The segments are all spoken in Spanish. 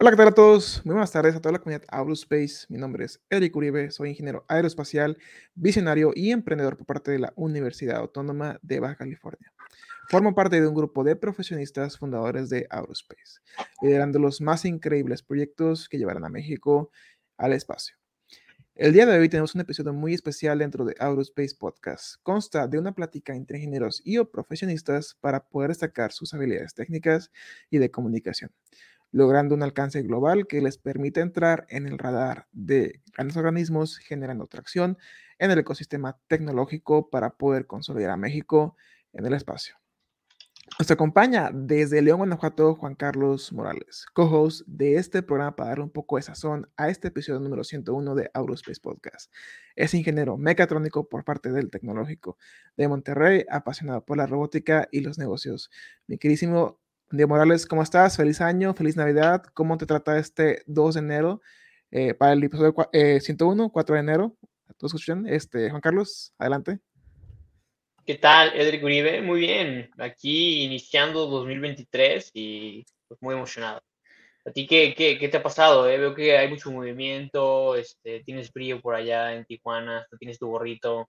Hola, ¿qué tal a todos? Muy buenas tardes a toda la comunidad Aerospace. Mi nombre es Eric Uribe, soy ingeniero aeroespacial, visionario y emprendedor por parte de la Universidad Autónoma de Baja California. Formo parte de un grupo de profesionistas fundadores de Aerospace, liderando los más increíbles proyectos que llevarán a México al espacio. El día de hoy tenemos un episodio muy especial dentro de Aerospace Podcast. Consta de una plática entre ingenieros y o profesionistas para poder destacar sus habilidades técnicas y de comunicación logrando un alcance global que les permite entrar en el radar de grandes organismos, generando tracción en el ecosistema tecnológico para poder consolidar a México en el espacio. Nos acompaña desde León, Guanajuato, Juan Carlos Morales, co-host de este programa para darle un poco de sazón a este episodio número 101 de Aurospace Podcast. Es ingeniero mecatrónico por parte del Tecnológico de Monterrey, apasionado por la robótica y los negocios. Mi querísimo Diego Morales, ¿cómo estás? Feliz año, feliz Navidad. ¿Cómo te trata este 2 de enero eh, para el episodio 101, 4 eh, de enero? ¿Todos escuchan? Este, Juan Carlos, adelante. ¿Qué tal, Edric Uribe? Muy bien, aquí iniciando 2023 y pues, muy emocionado. ¿A ti qué, qué, qué te ha pasado? Eh? Veo que hay mucho movimiento, este, tienes frío por allá en Tijuana, tienes tu gorrito.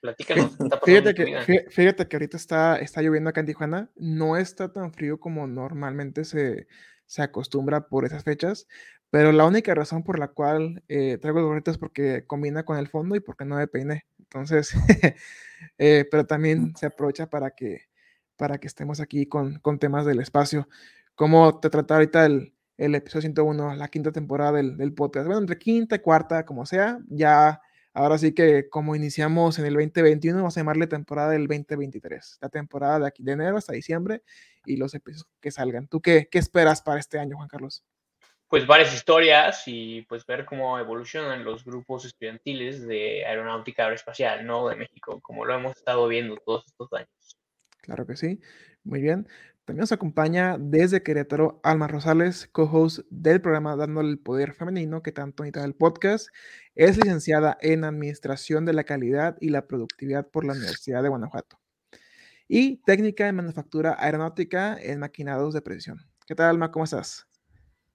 Platícanos. Fíjate que, fíjate que ahorita está, está lloviendo acá en Tijuana. No está tan frío como normalmente se, se acostumbra por esas fechas, pero la única razón por la cual eh, traigo el gorrito es porque combina con el fondo y porque no me peiné. Entonces, eh, pero también se aprovecha para que, para que estemos aquí con, con temas del espacio. ¿Cómo te trata ahorita el, el episodio 101, la quinta temporada del, del podcast? Bueno, entre quinta y cuarta, como sea, ya Ahora sí que como iniciamos en el 2021, vamos a llamarle temporada del 2023, la temporada de aquí de enero hasta diciembre y los episodios que salgan. ¿Tú qué, qué esperas para este año, Juan Carlos? Pues varias historias y pues ver cómo evolucionan los grupos estudiantiles de aeronáutica aeroespacial, ¿no? De México, como lo hemos estado viendo todos estos años. Claro que sí. Muy bien. También nos acompaña desde Querétaro Alma Rosales, co-host del programa Dándole el Poder Femenino, que tanto necesita el podcast. Es licenciada en Administración de la Calidad y la Productividad por la Universidad de Guanajuato. Y técnica en manufactura aeronáutica en maquinados de precisión. ¿Qué tal, Alma? ¿Cómo estás?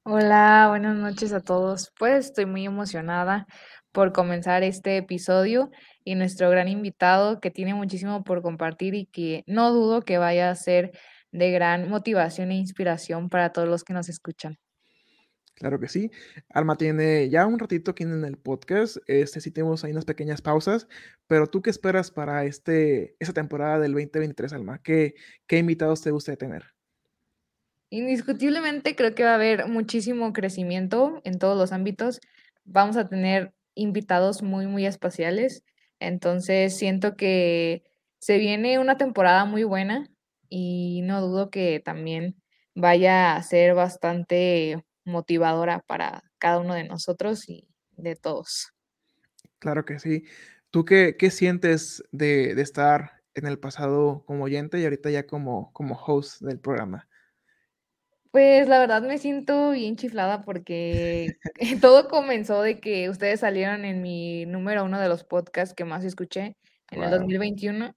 Hola, buenas noches a todos. Pues estoy muy emocionada por comenzar este episodio y nuestro gran invitado que tiene muchísimo por compartir y que no dudo que vaya a ser de gran motivación e inspiración para todos los que nos escuchan. Claro que sí. Alma tiene ya un ratito aquí en el podcast. Este sí tenemos ahí unas pequeñas pausas, pero ¿tú qué esperas para este, esta temporada del 2023, Alma? ¿Qué, qué invitados te gusta tener? Indiscutiblemente creo que va a haber muchísimo crecimiento en todos los ámbitos. Vamos a tener invitados muy, muy espaciales. Entonces siento que se viene una temporada muy buena y no dudo que también vaya a ser bastante motivadora para cada uno de nosotros y de todos. Claro que sí. ¿Tú qué, qué sientes de, de, estar en el pasado como oyente y ahorita ya como, como host del programa? Pues la verdad me siento bien chiflada porque todo comenzó de que ustedes salieron en mi número uno de los podcasts que más escuché en wow. el 2021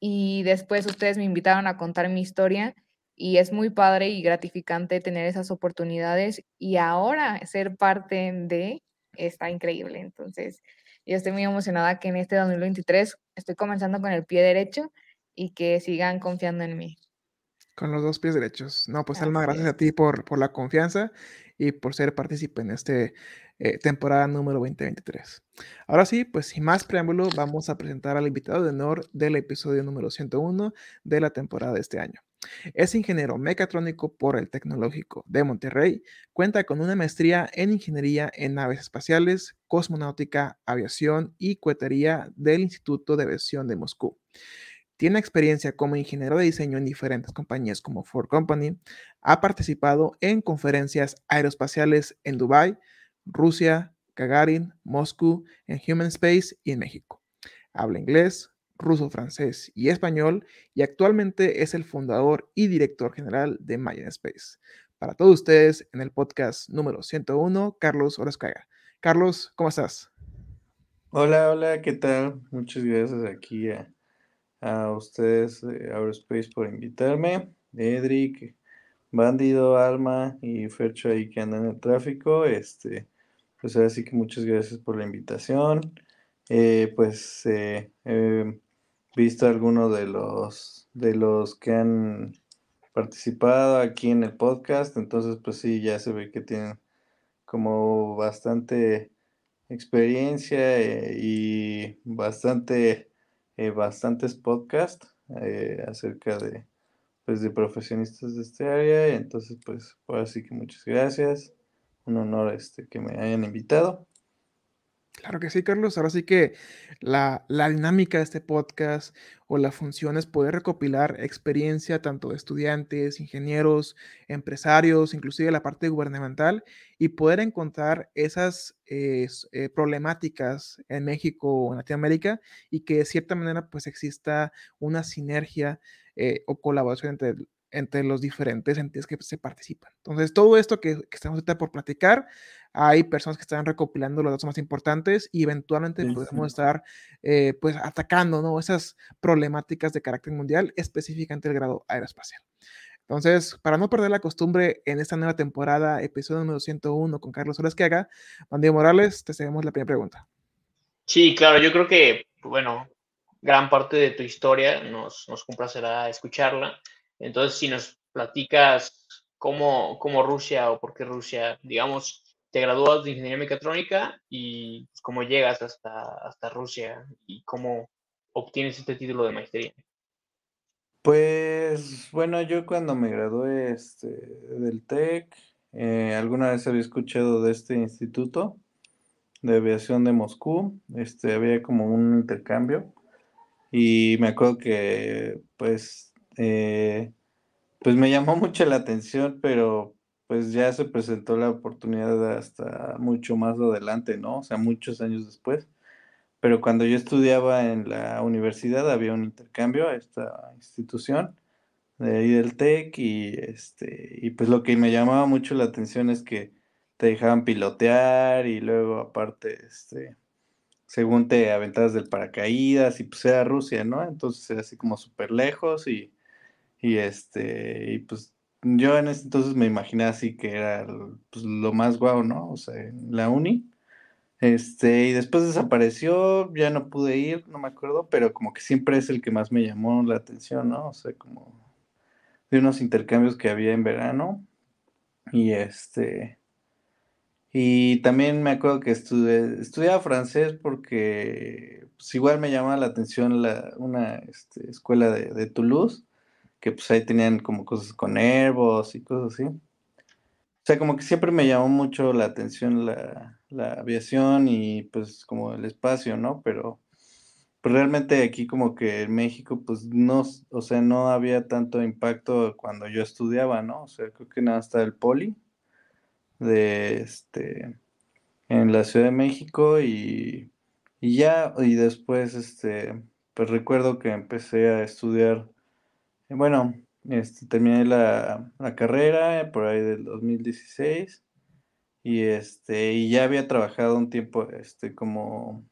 y después ustedes me invitaron a contar mi historia y es muy padre y gratificante tener esas oportunidades y ahora ser parte de está increíble. Entonces, yo estoy muy emocionada que en este 2023 estoy comenzando con el pie derecho y que sigan confiando en mí. Con los dos pies derechos. No, pues Alma, gracias a ti por, por la confianza y por ser partícipe en este eh, temporada número 2023. Ahora sí, pues sin más preámbulo, vamos a presentar al invitado de honor del episodio número 101 de la temporada de este año. Es ingeniero mecatrónico por el Tecnológico de Monterrey, cuenta con una maestría en ingeniería en naves espaciales, cosmonáutica, aviación y cohetería del Instituto de Aviación de Moscú. Tiene experiencia como ingeniero de diseño en diferentes compañías como Ford Company. Ha participado en conferencias aeroespaciales en Dubái, Rusia, Gagarin, Moscú, en Human Space y en México. Habla inglés, ruso, francés y español y actualmente es el fundador y director general de Mayan Space. Para todos ustedes, en el podcast número 101, Carlos Orozcaga. Carlos, ¿cómo estás? Hola, hola, ¿qué tal? Muchas gracias aquí a, ustedes, Aerospace, por invitarme. Edric, Bandido, Alma y Fercho ahí que andan en el tráfico. Este, pues ahora sí que muchas gracias por la invitación. Eh, pues eh, he visto algunos de los de los que han participado aquí en el podcast, entonces pues sí, ya se ve que tienen como bastante experiencia eh, y bastante bastantes podcasts acerca de pues de profesionistas de este área. Entonces, pues, ahora sí que muchas gracias. Un honor este, que me hayan invitado. Claro que sí, Carlos. Ahora sí que la, la, dinámica de este podcast o la función es poder recopilar experiencia tanto de estudiantes, ingenieros, empresarios, inclusive la parte gubernamental y poder encontrar esas eh, eh, problemáticas en México o en Latinoamérica y que de cierta manera pues exista una sinergia eh, o colaboración entre, entre los diferentes entes que se participan. Entonces, todo esto que, que estamos por platicar, hay personas que están recopilando los datos más importantes y eventualmente podemos estar eh, pues atacando ¿no? esas problemáticas de carácter mundial, específicamente el grado aeroespacial. Entonces, para no perder la costumbre en esta nueva temporada, episodio número 101 con Carlos haga Bandido Morales, te seguimos la primera pregunta. Sí, claro, yo creo que, bueno, gran parte de tu historia nos, nos complacerá escucharla. Entonces, si nos platicas cómo, cómo Rusia o por qué Rusia, digamos, te gradúas de ingeniería mecatrónica y pues, cómo llegas hasta, hasta Rusia y cómo obtienes este título de maestría. Pues bueno, yo cuando me gradué este, del TEC, eh, alguna vez había escuchado de este instituto de aviación de Moscú, este, había como un intercambio y me acuerdo que pues, eh, pues me llamó mucho la atención, pero pues ya se presentó la oportunidad hasta mucho más adelante, ¿no? O sea, muchos años después. Pero cuando yo estudiaba en la universidad había un intercambio a esta institución de ahí TEC y este y pues lo que me llamaba mucho la atención es que te dejaban pilotear y luego aparte este según te aventabas del paracaídas y pues era Rusia, ¿no? Entonces era así como súper lejos y, y este y pues yo en ese entonces me imaginé así que era pues, lo más guau, ¿no? O sea, en la uni. Este, y después desapareció, ya no pude ir, no me acuerdo, pero como que siempre es el que más me llamó la atención, ¿no? O sea, como de unos intercambios que había en verano. Y este. Y también me acuerdo que estudié, estudiaba francés porque pues, igual me llamaba la atención la, una este, escuela de, de Toulouse que pues ahí tenían como cosas con Airbus y cosas así. O sea, como que siempre me llamó mucho la atención la, aviación y pues como el espacio, ¿no? Pero pues realmente aquí como que en México pues no, o sea, no había tanto impacto cuando yo estudiaba, ¿no? O sea, creo que nada está el poli de este en la Ciudad de México y, y ya, y después este, pues recuerdo que empecé a estudiar bueno, este, terminé la, carrera por ahí del 2016 y este y ya había trabajado un tiempo este como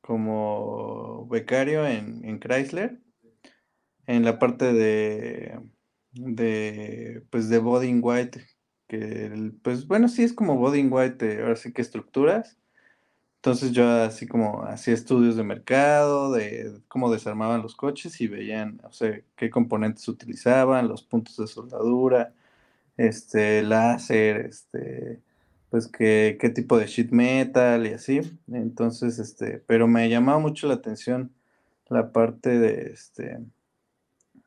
como becario en, Chrysler en la parte de de pues de body white que pues bueno sí es como body white ahora sí que estructuras entonces yo así como hacía estudios de mercado, de cómo desarmaban los coches y veían, o sea, qué componentes utilizaban, los puntos de soldadura, este, láser, este, pues qué, qué tipo de sheet metal y así. Entonces, este, pero me llamaba mucho la atención la parte de, este,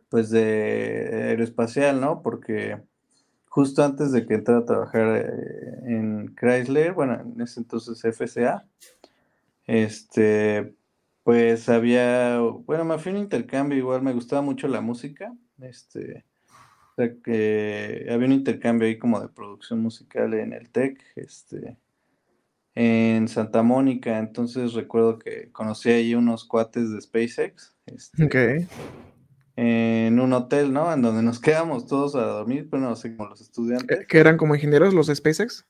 pues de aeroespacial, ¿no? Porque justo antes de que entrara a trabajar eh, en Chrysler, bueno, en ese entonces FCA, este, pues había, bueno, me fui un intercambio, igual me gustaba mucho la música, este, o sea que había un intercambio ahí como de producción musical en el TEC, este, en Santa Mónica, entonces recuerdo que conocí ahí unos cuates de SpaceX, este, en un hotel, ¿no? En donde nos quedamos todos a dormir, pero no sé, como los estudiantes. ¿Que eran como ingenieros los de SpaceX?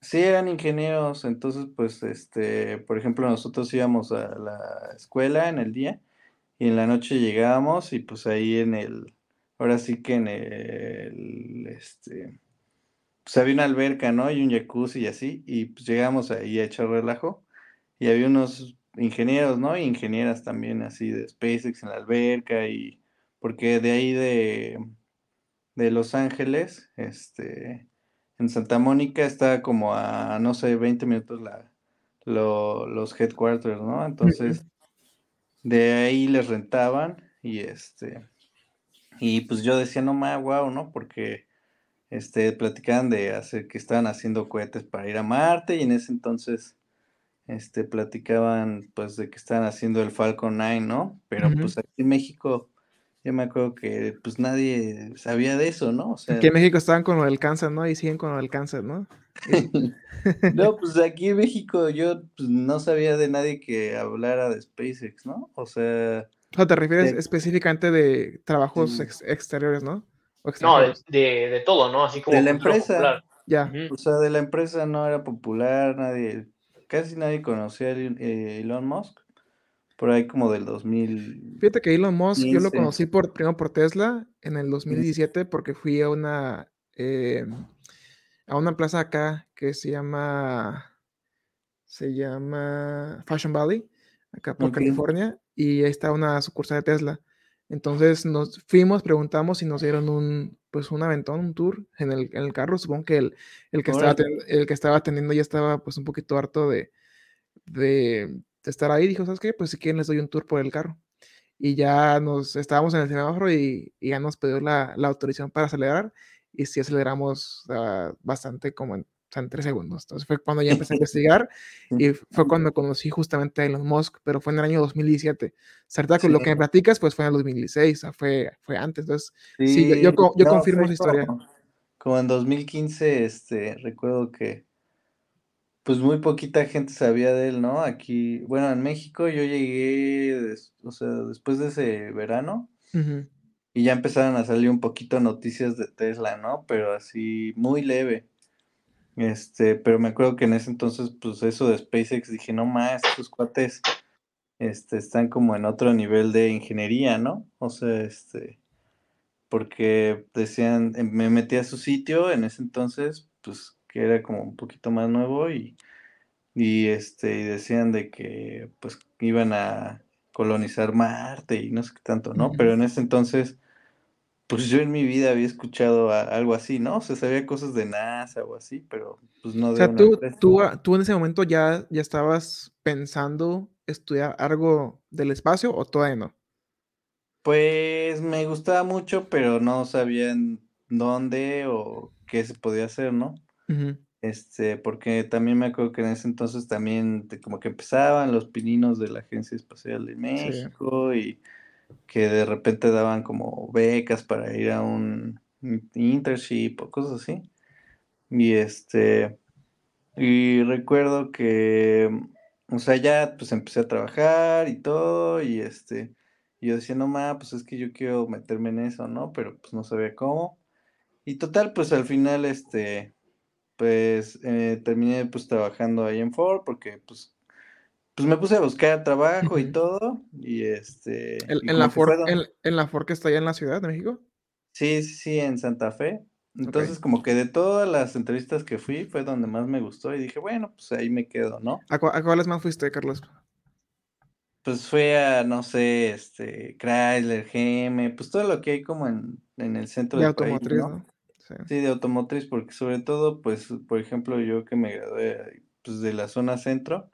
Sí, eran ingenieros, entonces, pues, este, por ejemplo, nosotros íbamos a la escuela en el día y en la noche llegábamos y pues ahí en el, ahora sí que en el, este, pues había una alberca, ¿no? Y un jacuzzi y así, y pues llegamos ahí a echar relajo, y había unos ingenieros, ¿no? Y ingenieras también así de SpaceX en la alberca, y porque de ahí de, de Los Ángeles, este, en Santa Mónica está como a, no sé, 20 minutos la, los headquarters, ¿no? Entonces, de ahí les rentaban y este, y pues yo decía, no más, wow, ¿no? Porque este, platicaban de hacer que estaban haciendo cohetes para ir a Marte y en ese entonces este, platicaban pues de que estaban haciendo el Falcon 9, ¿no? Pero pues aquí en México yo me acuerdo que pues nadie sabía de eso, ¿no? O sea, aquí en México estaban con lo del cáncer, ¿no? Y siguen con lo del cáncer, ¿no? no, pues aquí en México yo pues, no sabía de nadie que hablara de SpaceX, ¿no? O sea... O te refieres específicamente de trabajos exteriores, ¿no? no, de, todo, ¿no? Así como... De la empresa. Ya. O sea, de la empresa no era popular, nadie, casi nadie conocía a eh, Elon Musk por ahí como del 2000. Fíjate que Elon Musk yo lo conocí por, primero por Tesla en el 2017 porque fui a una, eh, a una plaza acá que se llama, se llama Fashion Valley, acá por California, y ahí está una sucursal de Tesla. Entonces nos fuimos, preguntamos y nos dieron un, pues un aventón, un tour en el, en el carro. Supongo que el, el que, estaba, el que estaba atendiendo ya estaba pues un poquito harto de, de estar ahí, dijo, ¿sabes qué? Pues si quieren les doy un tour por el carro. Y ya nos estábamos en el semáforo y, y ya nos pidió la, la, autorización para acelerar y sí aceleramos bastante como en, en, tres segundos. Entonces fue cuando ya empecé a investigar y fue cuando conocí justamente a Elon Musk, pero fue en el año 2017. Certa con lo que me platicas, pues fue en el 2016, o sea, fue, fue antes. Entonces, sí, yo, yo, yo confirmo esa historia. Como en 2015, este, recuerdo que pues muy poquita gente sabía de él, ¿no? Aquí, bueno, en México yo llegué, o sea, después de ese verano y ya empezaron a salir un poquito noticias de Tesla, ¿no? Pero así muy leve. Este, pero me acuerdo que en ese entonces, pues eso de SpaceX, dije, no más, estos cuates, este, están como en otro nivel de ingeniería, ¿no? O sea, este, porque decían, me metí a su sitio en ese entonces, pues que era como un poquito más nuevo y, y este y decían de que pues iban a colonizar Marte y no sé qué tanto, ¿no? Pero en ese entonces pues yo en mi vida había escuchado algo así, ¿no? O sea, sabía cosas de NASA o así, pero pues no de O sea, tú, tú, tú, en ese momento ya, ya estabas pensando estudiar algo del espacio o todavía no? Pues me gustaba mucho, pero no sabía en dónde o qué se podía hacer, ¿no? Este, porque también me acuerdo que en ese entonces también como que empezaban los pininos de la Agencia Espacial de México y que de repente daban como becas para ir a un internship o cosas así. Y este, y recuerdo que, o sea, ya pues empecé a trabajar y todo, y este, y yo decía, no ma, pues es que yo quiero meterme en eso, ¿no? Pero pues no sabía cómo. Y total, pues al final, este, pues eh, terminé pues trabajando ahí en Ford porque pues pues me puse a buscar trabajo y todo y este en, la Ford, en, la Ford que está allá en la ciudad de México sí sí sí en Santa Fe. Entonces como que de todas las entrevistas que fui fue donde más me gustó y dije bueno pues ahí me quedo no a, cuáles más fuiste Carlos pues fue a no sé este Chrysler GM pues todo lo que hay como en, en el centro de automotriz ¿no? Sí. de automotriz, porque sobre todo, pues, por ejemplo, yo que me gradué pues, de la zona centro,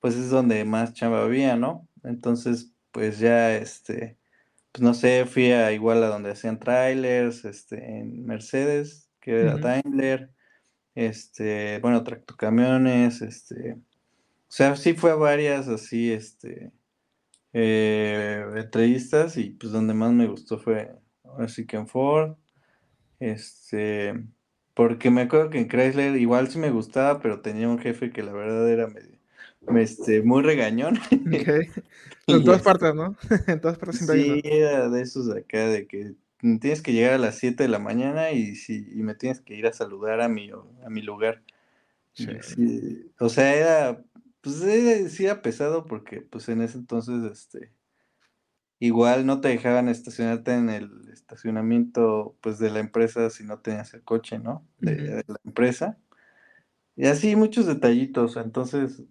pues es donde más chamba había, ¿no? Entonces, pues ya, este, pues no sé, fui a igual a donde hacían trailers, este, en Mercedes, que era Daimler, este, bueno, tractocamiones, este, o sea, sí fue a varias así, este, eh, entrevistas y pues donde más me gustó fue, así que en Ford, este, porque me acuerdo que en Chrysler igual sí me gustaba, pero tenía un jefe que la verdad era medio, este, muy regañón. En todas partes, ¿no? en todas partes Sí, era de esos de acá, de que tienes que llegar a las 7 de la mañana y, si, y me tienes que ir a saludar a mi, a mi lugar. o sea, era, pues era, sí era pesado porque pues en ese entonces, este, igual no te dejaban estacionarte en el estacionamiento pues de la empresa si no tenías el coche, ¿no? De, la empresa. Y así muchos detallitos, entonces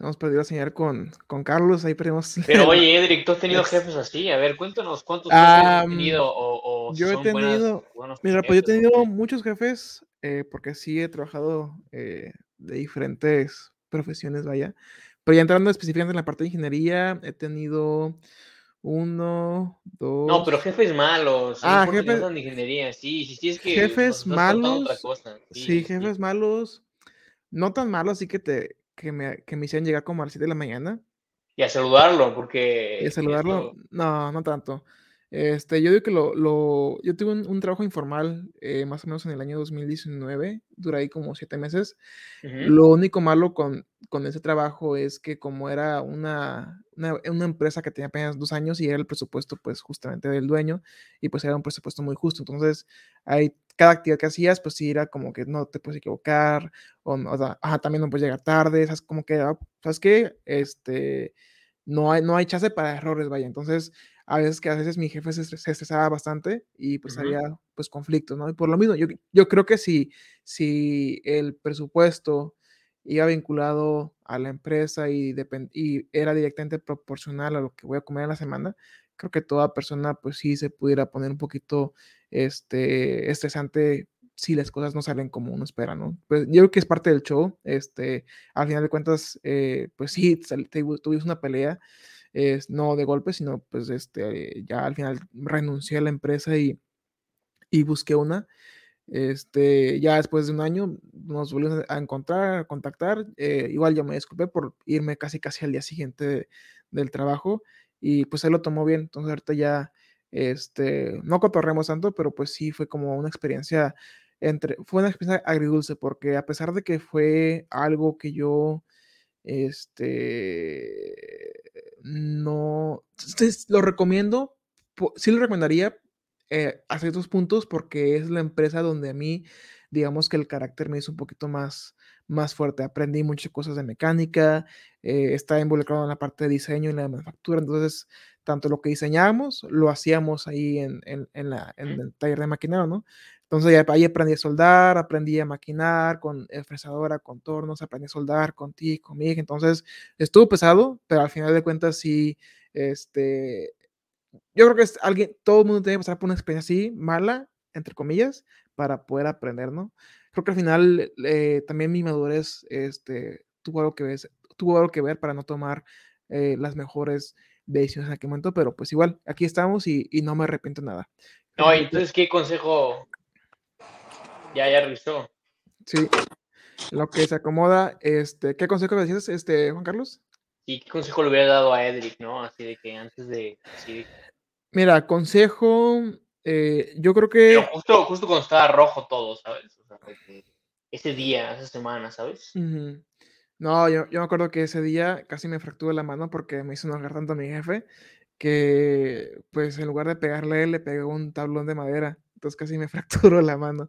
Hemos perdido a señal con, con Carlos, ahí perdimos. Pero oye, Edric, ¿tú has tenido jefes así? A ver, cuéntanos cuántos jefes has tenido o, o yo he son buenas- tenido- buenos Mira, pues yo he tenido muchos jefes, eh, porque sí he trabajado eh, de diferentes profesiones, vaya. Pero ya entrando específicamente en la parte de ingeniería, he tenido uno, dos. No, pero jefes malos. Ah, no jefes- de ingeniería. Sí, sí, sí, es que jefes nos otra malos, cosa. Sí, jefes malos. No tan malos, así que te que me, que me hicieron llegar como a las 7 de la mañana. Y a saludarlo, porque. Y a saludarlo, esto- no, no tanto. Este, yo digo que lo, lo yo tuve un, un trabajo informal eh, más o menos en el año 2019, duré ahí como siete meses. Lo único malo con, con ese trabajo es que como era una, una, una empresa que tenía apenas dos años y era el presupuesto pues justamente del dueño y pues era un presupuesto muy justo. Entonces, hay, cada actividad que hacías pues sí era como que no te puedes equivocar o, o sea, ajá, también no puedes llegar tarde, ¿sabes? Como que, ah, ¿sabes qué? Este, no hay, no hay chance para errores, vaya. Entonces, a veces que a veces mi jefe se, estres- se estresaba bastante y pues Ujú. había pues conflictos, ¿no? Y por lo mismo, yo, yo creo que si, si el presupuesto iba vinculado a la empresa y, y era directamente proporcional a lo que voy a comer en la semana, creo que toda persona pues sí se pudiera poner un poquito este, estresante si las cosas no salen como uno espera, ¿no? Pues yo creo que es parte del show, este, al final de cuentas, eh, pues sí, tuviste una pelea, es, no de golpe, sino pues este, ya al final renuncié a la empresa y, y busqué una. Este, ya después de un año nos volvimos a encontrar, a contactar. eh, igual yo me disculpé por irme casi casi al día siguiente de- del trabajo y pues él lo tomó bien. Entonces ahorita ya, este, no cotorremos tanto, pero pues sí fue como una experiencia entre, fue una experiencia agridulce porque a pesar de que fue algo que yo este, no, entonces, lo recomiendo, sí lo recomendaría eh, a ciertos puntos porque es la empresa donde a mí, digamos que el carácter me hizo un poquito más, más fuerte. Aprendí muchas cosas de mecánica, eh, estaba involucrado en la parte de diseño y la manufactura, entonces tanto lo que diseñábamos lo hacíamos ahí en, en- en la, en el taller de maquinado, ¿no? Entonces ahí aprendí a soldar, aprendí a maquinar con eh, fresadora, contornos, aprendí a soldar con TIG, con MIG, entonces estuvo pesado, pero al final de cuentas sí, este, yo creo que es alguien, todo el mundo tiene que pasar por una experiencia así, mala, entre comillas, para poder aprender, ¿no? Creo que al final eh, también mi madurez este, tuvo, algo que ver, tuvo algo que ver para no tomar eh, las mejores decisiones en aquel momento, pero pues igual, aquí estamos y, y no me arrepiento nada. No, entonces, ¿qué consejo? Ya, ya revisó. Sí, lo que se acomoda, este, ¿qué consejo me decías, este, Juan Carlos? ¿Y qué consejo le hubiera dado a Edric, no? Así de que antes de. Así Mira, consejo, eh, yo creo Pero que... justo, justo cuando estaba rojo todo, ¿sabes? O sea, ese día, esa semana, ¿sabes? No, yo, yo me acuerdo que ese día casi me fracturé la mano porque me hizo enojar tanto a mi jefe que, pues, en lugar de pegarle a él, le pegó un tablón de madera. Entonces casi me fracturó la mano.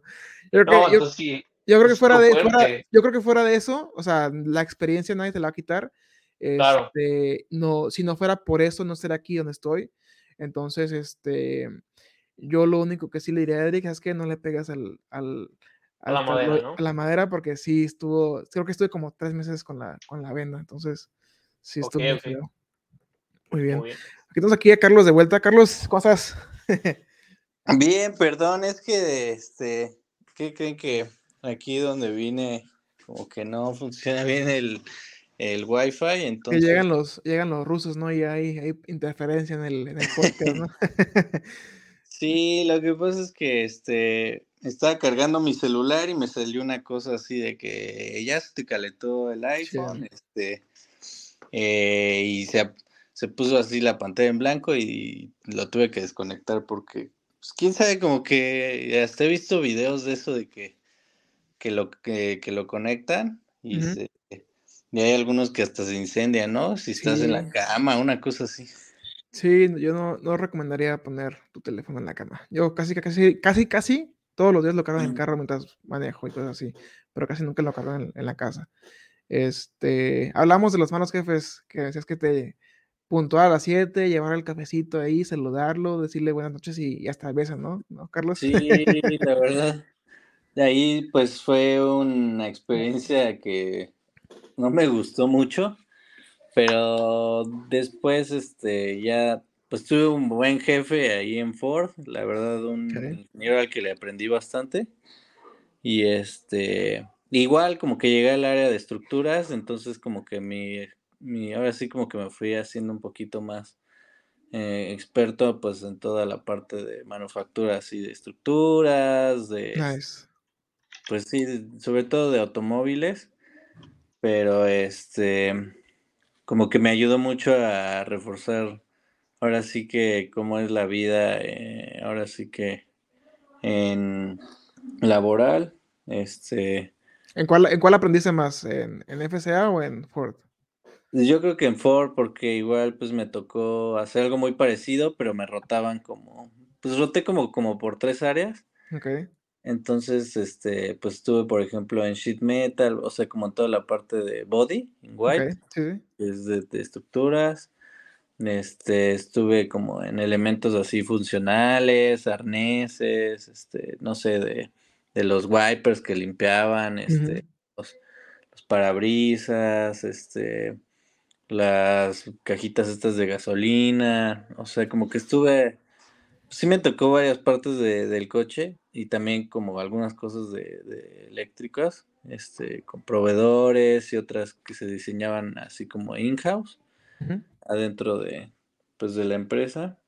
Yo creo que, No, yo, entonces sí. yo creo que es fuera de, fuera- yo creo que fuera de eso, o sea, la experiencia nadie te la va a quitar. Claro. Este, no, si no fuera por eso, no estaría aquí donde estoy. Entonces, este, yo lo único que sí le diría a Eric es que no le pegas al, al, A la madera, ¿no? a la madera porque sí estuvo, creo que estuve como tres meses con la, con la venda, entonces sí estuvo Ok, muy ok. feo. Muy bien. Muy bien. Aquí tenemos aquí a Carlos de vuelta. Carlos, cosas. Bien, perdón, es que este, ¿qué creen que aquí donde vine como que no funciona bien el, el wifi? que Entonces, llegan los, llegan los rusos, ¿no? Y hay, hay interferencia en el, en el podcast, ¿no? sí, lo que pasa es que este, estaba cargando mi celular y me salió una cosa así de que ya se te calentó el iPhone, este, eh, y se, se puso así la pantalla en blanco y lo tuve que desconectar porque, pues, quién sabe, como que hasta he visto videos de eso de que, que, lo, que, que lo conectan y, Ujú. se- y hay algunos que hasta se incendian, ¿no? Si estás en la cama, una cosa así. Sí, yo no, no recomendaría poner tu teléfono en la cama. Yo casi, casi, casi, casi todos los días lo cargo en el carro mientras manejo y cosas así, pero casi nunca lo cargo en, en la casa. Este, hablamos de los malos jefes, que decías que te puntuar a las 7, llevar el cafecito ahí, saludarlo, decirle buenas noches y, hasta besan, ¿no? ¿no, Carlos? Sí, la verdad. De ahí pues fue una experiencia que no me gustó mucho, pero después este ya pues tuve un buen jefe ahí en Ford, la verdad un ingeniero al que le aprendí bastante y este igual como que llegué al área de estructuras, entonces como que mi, mi ahora sí como que me fui haciendo un poquito más eh, experto pues en toda la parte de manufacturas y de estructuras, de pues sí, sobre todo de automóviles, pero este, como que me ayudó mucho a reforzar, ahora sí que cómo es la vida, eh, ahora sí que en laboral, este... ¿En cuál, en cuál aprendiste más? ¿En, ¿En FCA o en Ford? Yo creo que en Ford, porque igual pues me tocó hacer algo muy parecido, pero me rotaban como, pues roté como, como por tres áreas. Okay. Entonces, este, pues estuve, por ejemplo, en sheet metal, o sea, como en toda la parte de body, en white, es de, estructuras. Este, estuve como en elementos así funcionales, arneses, este, no sé, de, de los wipers que limpiaban, este, los, los, parabrisas, este, las cajitas estas de gasolina, o sea, como que estuve sí me tocó varias partes de, del coche y también como algunas cosas de, eléctricas, este, con proveedores y otras que se diseñaban así como in-house, adentro de, pues, de la empresa.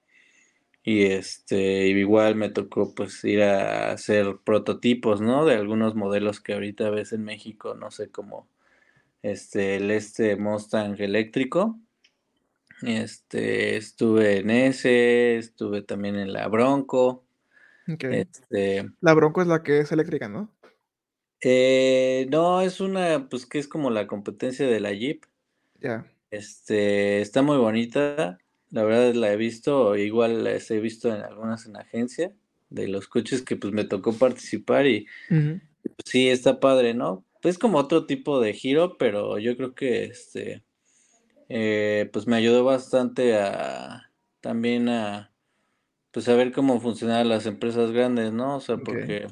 Y este, igual me tocó pues ir a hacer prototipos, ¿no? De algunos modelos que ahorita ves en México, no sé, como este, el este Mustang eléctrico, este, estuve en ese, estuve también en la Bronco. Este, la Bronco es la que es eléctrica, ¿no? Eh, no, es una, pues que es como la competencia de la Jeep. Ya. Este, está muy bonita. La verdad la he visto, igual las he visto en algunas en agencia de los coches que pues me tocó participar y pues, sí está padre, ¿no? Es como otro tipo de giro, pero yo creo que este eh, pues me ayudó bastante a también a pues saber cómo funcionan las empresas grandes, ¿no? O sea, porque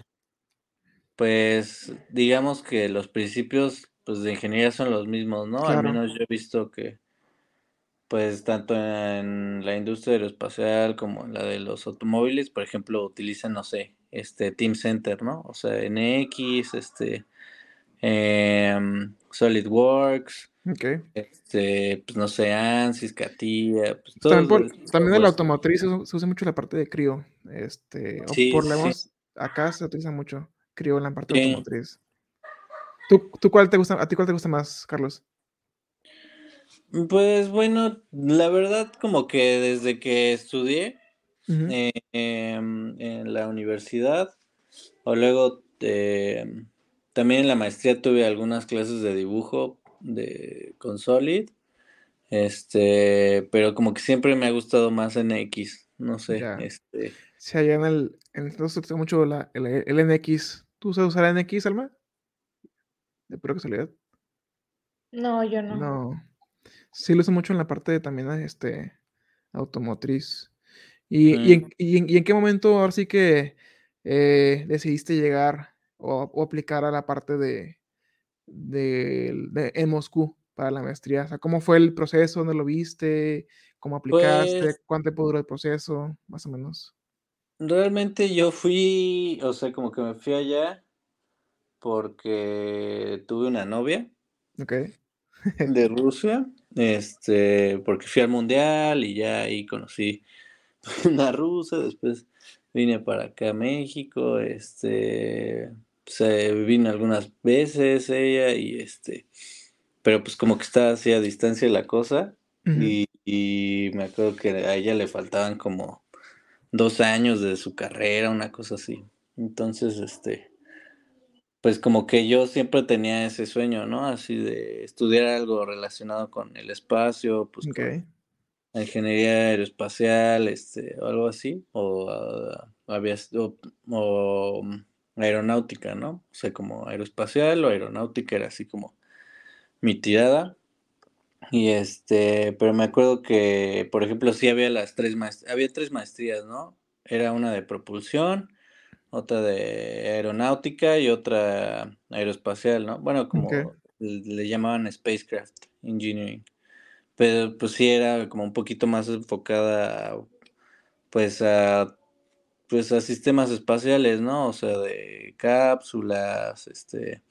pues digamos que los principios pues de ingeniería son los mismos, ¿no? Al menos yo he visto que pues tanto en la industria aeroespacial como en la de los automóviles, por ejemplo, utilizan, no sé, este Team Center, ¿no? O sea, NX, este eh, SolidWorks, Okay. Este, pues no sé, ANSYS, CATIA, pues También, también en la automotriz se, usa mucho la parte de CRIO. Este, por lo menos acá se utiliza mucho CRIO en la parte automotriz. ¿Tú, ¿Tú, cuál te gusta, a ti cuál te gusta más, Carlos? Pues bueno, la verdad como que desde que estudié eh, em, en la universidad o luego eh, también en la maestría tuve algunas clases de dibujo de con Solid. Este, pero como que siempre me ha gustado más NX, no sé, este. Si allá en el, en entonces mucho la, el, el, NX. ¿Tú sabes usar NX, Alma? De pura casualidad. No, yo no. No. Sí lo uso mucho en la parte de también este automotriz. ¿Y, y, en, mm. y, en, qué momento ahora sí que eh, decidiste llegar o, o, aplicar a la parte de, de, en Moscú para la maestría? O sea, ¿cómo fue el proceso? ¿Dónde lo viste? ¿Cómo aplicaste? Pues ¿Cuánto tiempo duró el proceso? Más o menos. Realmente yo fui, o sea, como que me fui allá porque tuve una novia. Ok. de Rusia, este, porque fui al mundial y ya ahí conocí una rusa, después vine para acá a México, este, se vino algunas veces ella y este, pero pues como que estaba así a distancia la cosa y, me acuerdo que a ella le faltaban como dos años de su carrera, una cosa así. Entonces, este, pues como que yo siempre tenía ese sueño, ¿no? Así de estudiar algo relacionado con el espacio, pues la ingeniería aeroespacial, este, o algo así, o, uh, había, o aeronáutica, ¿no? O sea, como aeroespacial o aeronáutica era así como mi tirada. Y este, pero me acuerdo que, por ejemplo, sí había las tres maestrías, había tres maestrías, ¿no? Era una de propulsión, otra de aeronáutica y otra aeroespacial, ¿no? Bueno, como le llamaban spacecraft engineering. Pero pues sí era como un poquito más enfocada pues a pues a sistemas espaciales, ¿no? O sea, de cápsulas, este,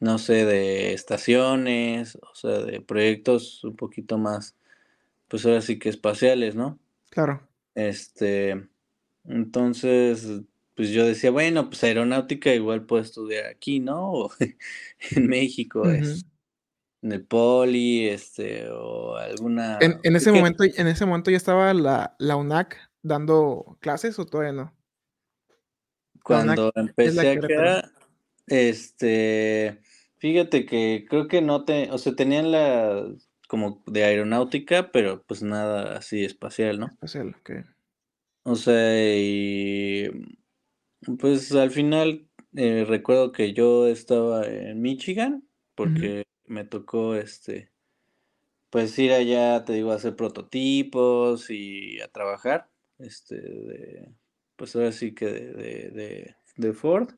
no sé, de estaciones, o sea, de proyectos un poquito más, pues ahora sí que espaciales, ¿no? Claro. Este, entonces, pues yo decía, bueno, pues aeronáutica igual puedo estudiar aquí, ¿no? O en México, es, en el poli, este, o alguna... En, ese momento, en ese momento ya estaba la, la UNAC dando clases o todavía no? Cuando empecé acá, este, fíjate que creo que no te, o sea, tenían la como de aeronáutica, pero pues nada así espacial, ¿no? Espacial, ok. O sea, y pues al final eh, recuerdo que yo estaba en Michigan porque me tocó este pues ir allá, te digo, a hacer prototipos y a trabajar, este, de, pues ahora sí que de, de, Ford.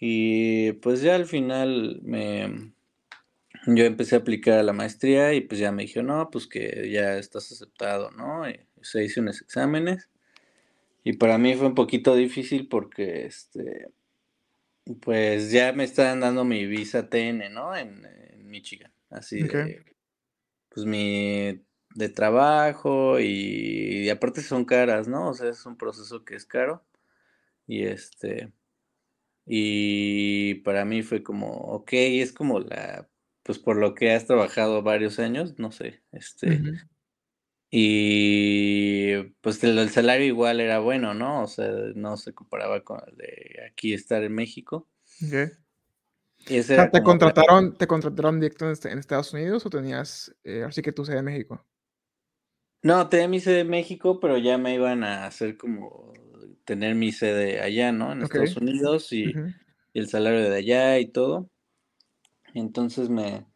Y pues ya al final me, yo empecé a aplicar a la maestría y pues ya me dijo, no, pues que ya estás aceptado, ¿no? Y se hice unos exámenes. Y para mí fue un poquito difícil porque, este, pues ya me estaban dando mi visa TN, ¿no? En, Michigan. Así pues mi de trabajo y, aparte son caras, ¿no? O sea, es un proceso que es caro. Y este, y para mí fue como, ok, es como la, pues por lo que has trabajado varios años, no sé, este, y pues el, salario igual era bueno, ¿no? O sea, no se comparaba con el de aquí estar en México. ¿te, contrataron, ¿Te contrataron directo en, este, Estados Unidos o tenías eh, así que tú sede de México? No, tenía mi sede en México, pero ya me iban a hacer como tener mi sede allá, ¿no? En Estados Unidos y, el salario de allá y todo. Entonces me,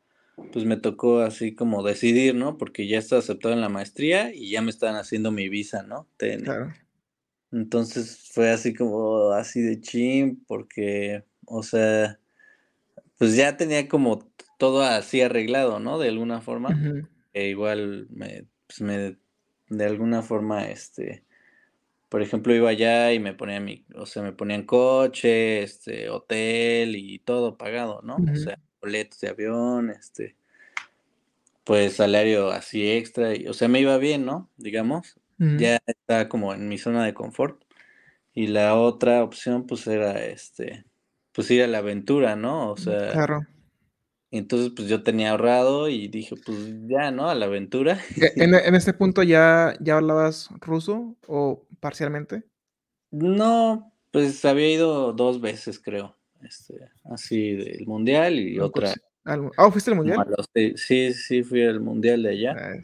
pues me tocó así como decidir, ¿no? Porque ya estaba aceptado en la maestría y ya me estaban haciendo mi visa, ¿no? Claro. Entonces fue así como así de chim, porque, o sea, pues ya tenía como todo así arreglado, ¿no? De alguna forma. E igual me pues me, de alguna forma, este, por ejemplo, iba allá y me ponía mi, o sea, me ponían coche, este, hotel y todo pagado, ¿no? O sea, boletos de avión, este, pues salario así extra, y, o sea, me iba bien, ¿no? Digamos, ya estaba como en mi zona de confort. Y la otra opción, pues era, este, pues ir a la aventura, ¿no? O sea, claro. Entonces, pues yo tenía ahorrado y dije, pues ya, ¿no? A la aventura. E, ¿En, en este punto ya, ya hablabas ruso o parcialmente? No, pues había ido dos veces, creo. Este, así del mundial y otra. Ah, ¿fuiste al mundial? sí, sí, fui al mundial de allá.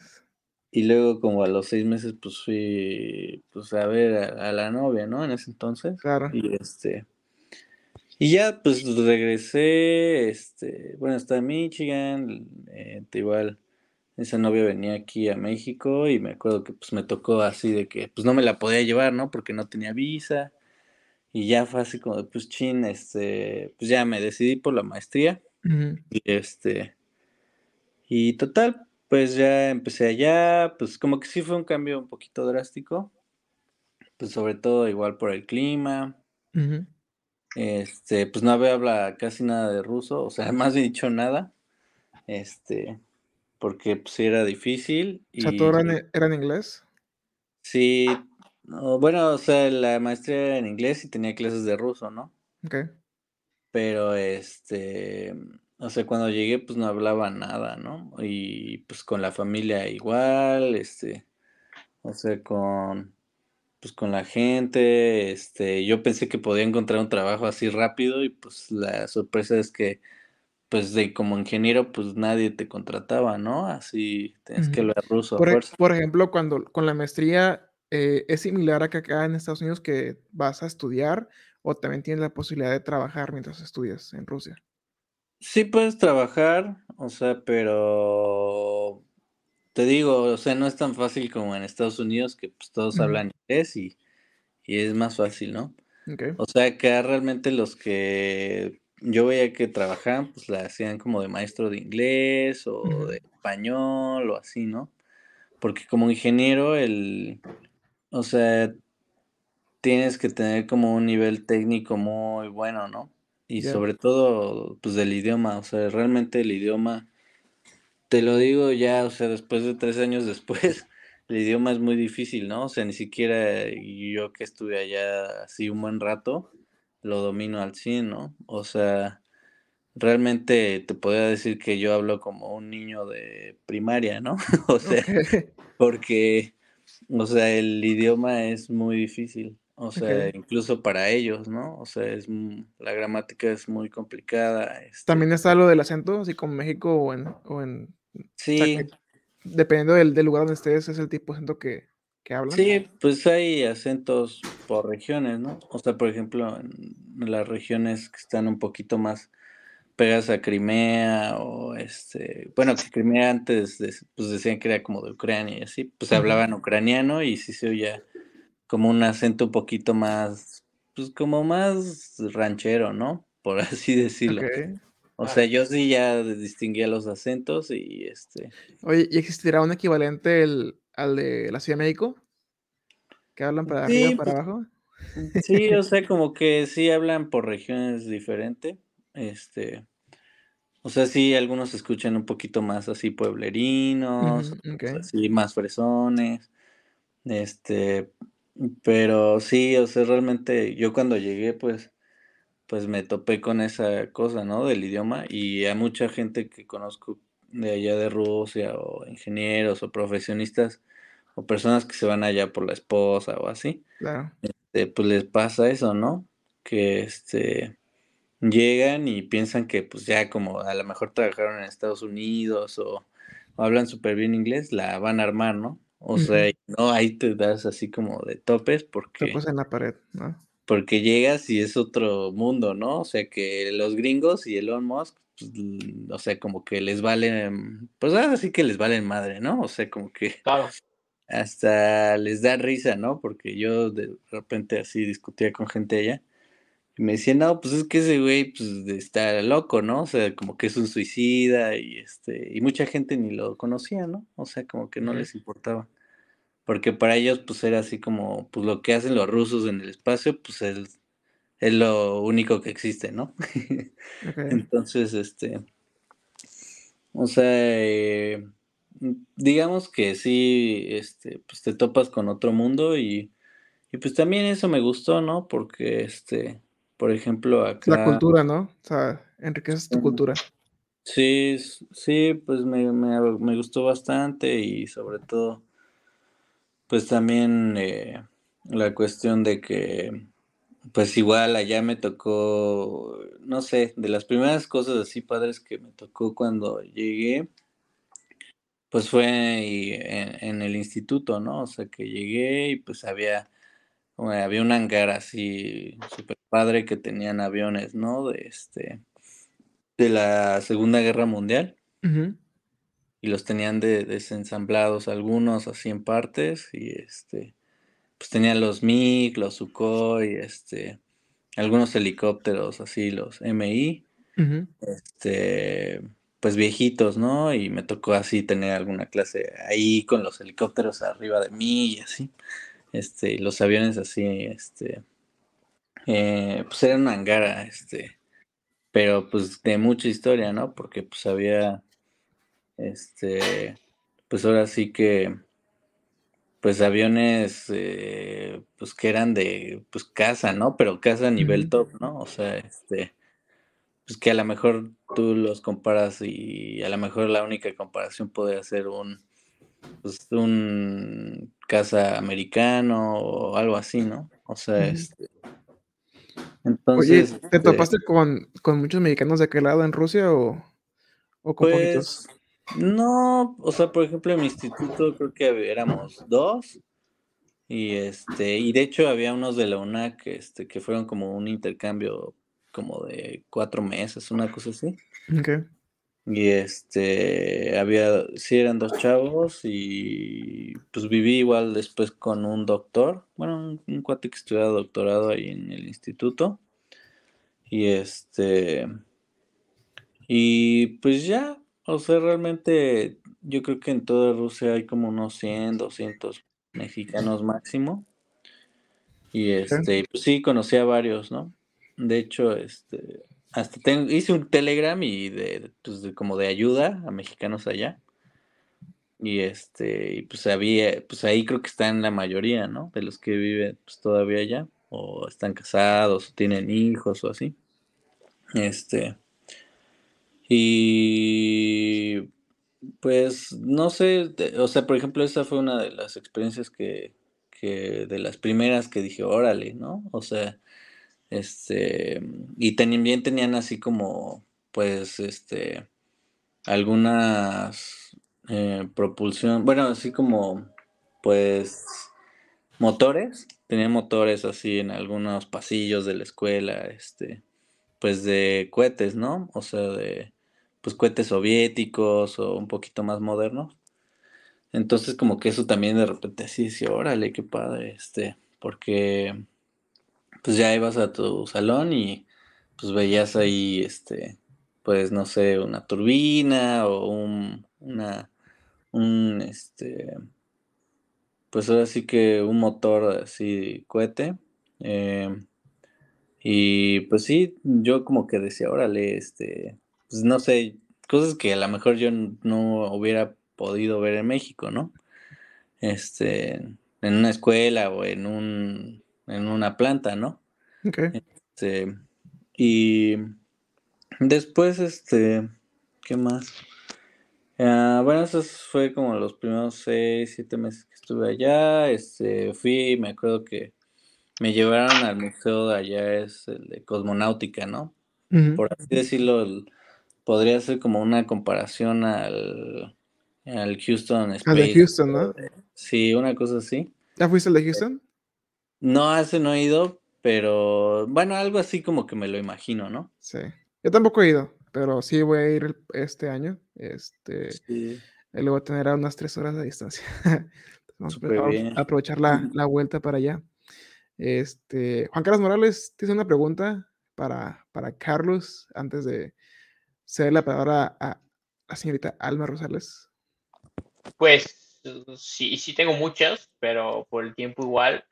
Y luego, como a los seis meses, pues fui pues a ver a, a, la novia, ¿no? En ese entonces. Claro. Y este. Y ya, pues regresé, este, bueno, en Michigan, eh, igual esa novia venía aquí a México y me acuerdo que pues me tocó así de que pues no me la podía llevar, ¿no? Porque no tenía visa. Y ya fue así como de pues chin, este, pues ya me decidí por la maestría. Y este, y total, pues ya empecé allá, pues como que sí fue un cambio un poquito drástico, pues sobre todo igual por el clima. Este, pues no habla casi nada de ruso, o sea, más dicho nada. Este, porque pues era difícil. Y, o sea, ¿todo era en, inglés? Sí, bueno, o sea, la maestría era en inglés y tenía clases de ruso, ¿no? Ok. Pero este, o sea, cuando llegué, pues no hablaba nada, ¿no? Y pues con la familia igual, este, o sea, con pues con la gente, este, yo pensé que podía encontrar un trabajo así rápido y pues la sorpresa es que pues de como ingeniero pues nadie te contrataba, ¿no? Así tienes que hablar ruso. Por, por, ejemplo, cuando con la maestría eh, es similar a que acá en Estados Unidos que vas a estudiar o también tienes la posibilidad de trabajar mientras estudias en Rusia. Sí puedes trabajar, o sea, pero te digo, o sea, no es tan fácil como en Estados Unidos, que pues todos hablan inglés y, y es más fácil, ¿no? O sea, que realmente los que yo veía que trabajaban, pues la hacían como de maestro de inglés o de español o así, ¿no? Porque como ingeniero, el, o sea, tienes que tener como un nivel técnico muy bueno, ¿no? Y sobre todo, pues del idioma, o sea, realmente el idioma, te lo digo ya, o sea, después de tres años después, el idioma es muy difícil, ¿no? O sea, ni siquiera yo que estuve allá así un buen rato, lo domino al 100, ¿no? O sea, realmente te podría decir que yo hablo como un niño de primaria, ¿no? O sea, porque, o sea, el idioma es muy difícil, o sea, incluso para ellos, ¿no? O sea, es, la gramática es muy complicada, este, También está lo del acento, así como México o en, o en, o sea, sí, que dependiendo del, del lugar donde estés, es el tipo de acento que, que hablan. sí, pues hay acentos por regiones, ¿no? O sea, por ejemplo, en las regiones que están un poquito más pegas a Crimea o este, bueno, que Crimea antes de- pues decían que era como de Ucrania y así, pues hablaban ucraniano y sí se oía como un acento un poquito más, pues como más ranchero, ¿no? Por así decirlo. Ok. O sea, yo sí ya distinguía los acentos y este, Oye, ¿y existirá un equivalente el- al de la Ciudad de México? ¿Que hablan para arriba, sí, para pues abajo? sí, o sea, como que sí hablan por regiones diferentes, este, o sea, sí, algunos se escuchan un poquito más así pueblerinos, ok. así más fresones, este, pero sí, o sea, realmente yo cuando llegué, pues, pues me topé con esa cosa, ¿no? Del idioma y a mucha gente que conozco de allá de Rusia o ingenieros o profesionistas o personas que se van allá por la esposa o así, Claro. este, pues les pasa eso, ¿no? Que este llegan y piensan que pues ya como a lo mejor trabajaron en Estados Unidos o, o hablan súper bien inglés, la van a armar, ¿no? O sea, Ujú. y no, ahí te das así como de topes porque, en la pared, ¿no? Porque llegas y es otro mundo, ¿no? O sea, que los gringos y Elon Musk, pues, o sea, como que les valen, pues ahora sí que les valen madre, ¿no? O sea, como que Claro. hasta les da risa, ¿no? Porque yo de repente así discutía con gente allá y me decían, no, pues es que ese güey pues, está loco, ¿no? O sea, como que es un suicida y este, y mucha gente ni lo conocía, ¿no? O sea, como que no les importaba. Porque para ellos, pues era así como, pues lo que hacen los rusos en el espacio, pues es, es lo único que existe, ¿no? Entonces, este, o sea, eh, digamos que sí, este, pues te topas con otro mundo y, y pues también eso me gustó, ¿no? Porque, este, por ejemplo, La acá, cultura, ¿no? O sea, enriqueces tu cultura. sí, sí, pues me, me, me gustó bastante y sobre todo, pues también eh, la cuestión de que, pues igual allá me tocó, no sé, de las primeras cosas así padres que me tocó cuando llegué. Pues fue en, el instituto, ¿no? O sea, que llegué y pues había, había un hangar así súper padre que tenían aviones, ¿no? De este, de la Segunda Guerra Mundial. Y los tenían de, desensamblados algunos así en partes y este, pues tenían los MiG, los Sukhoi, este, algunos helicópteros así, los MI, este, pues viejitos, ¿no? Y me tocó así tener alguna clase ahí con los helicópteros arriba de mí y así, este, y los aviones así, este, eh, pues era una angara, este, pero pues de mucha historia, ¿no? Porque pues había, este, pues ahora sí que, pues aviones, eh, pues que eran de, pues casa, ¿no? Pero casa a nivel top, ¿no? O sea, este, pues que a lo mejor tú los comparas y a lo mejor la única comparación podría ser un, pues, un casa americano o algo así, ¿no? O sea, este, Oye, entonces, ¿te este, topaste con, con muchos mexicanos de aquel lado en Rusia o, o con poquitos? No, o sea, por ejemplo, en mi instituto creo que éramos dos y este, y de hecho había unos de la UNAC, este, que fueron como un intercambio como de cuatro meses, una cosa así. Ok. Y este, había, sí eran dos chavos y pues viví igual después con un doctor, bueno, un, un cuate que estudiaba doctorado ahí en el instituto. Y este, y pues ya, o sea, realmente yo creo que en toda Rusia hay como unos 100, 200 mexicanos máximo. Y este, pues sí, conocí a varios, ¿no? De hecho, este, hasta tengo, hice un Telegram y de, pues de, como de ayuda a mexicanos allá. Y este, y pues había, pues ahí creo que están la mayoría, ¿no? De los que viven pues todavía allá, o están casados, o tienen hijos, o así. Este, y pues no sé, o sea, por ejemplo, esa fue una de las experiencias que, que de las primeras que dije, órale, ¿no? O sea, este, y también tenían así como, pues, este, algunas eh, propulsión, bueno, así como, pues, motores, tenían motores así en algunos pasillos de la escuela, este, pues de cohetes, ¿no? O sea, de, pues, cohetes soviéticos o un poquito más modernos. Entonces, como que eso también de repente así decía, órale, qué padre, este, porque pues ya ibas a tu salón y pues veías ahí, este, pues no sé, una turbina o un, una, un, este, pues ahora sí que un motor así, cohete. eh, y pues sí, yo como que decía, órale, este, pues no sé, cosas que a lo mejor yo no hubiera podido ver en México, ¿no? Este, en una escuela o en un, en una planta, ¿no? Ok. Este, y después, este, ¿qué más? Ah, bueno, eso fue como los primeros seis, siete meses que estuve allá. Este, fui, me acuerdo que me llevaron al museo de allá, es el de cosmonáutica, ¿no? Por así decirlo, el- podría ser como una comparación al, al Houston Ah, de Space. Houston, ¿no? Sí, una cosa así. ¿Ya fuiste al de Houston? No, ese no he ido, pero bueno, algo así como que me lo imagino, ¿no? Sí. Yo tampoco he ido, pero sí voy a ir este año. Este, Sí. lo voy a tener a unas tres horas de distancia. Vamos a aprovechar la, la vuelta para allá. Este, Juan Carlos Morales, tienes una pregunta para, para Carlos antes de ceder la palabra a la señorita Alma Rosales. Pues sí, sí tengo muchas, pero por el tiempo igual,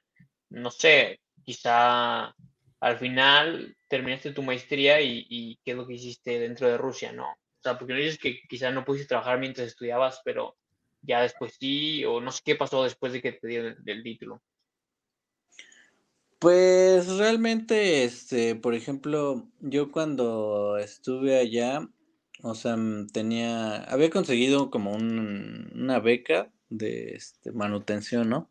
no sé, quizá al final terminaste tu maestría y, qué es lo que hiciste dentro de Rusia, ¿no? O sea, porque no dices que quizá no pudiste trabajar mientras estudiabas, pero ya después sí, o no sé qué pasó después de que te dieron el título. Pues realmente, este, por ejemplo, yo cuando estuve allá, o sea, mm, tenía, había conseguido como un- una beca de este, manutención, ¿no?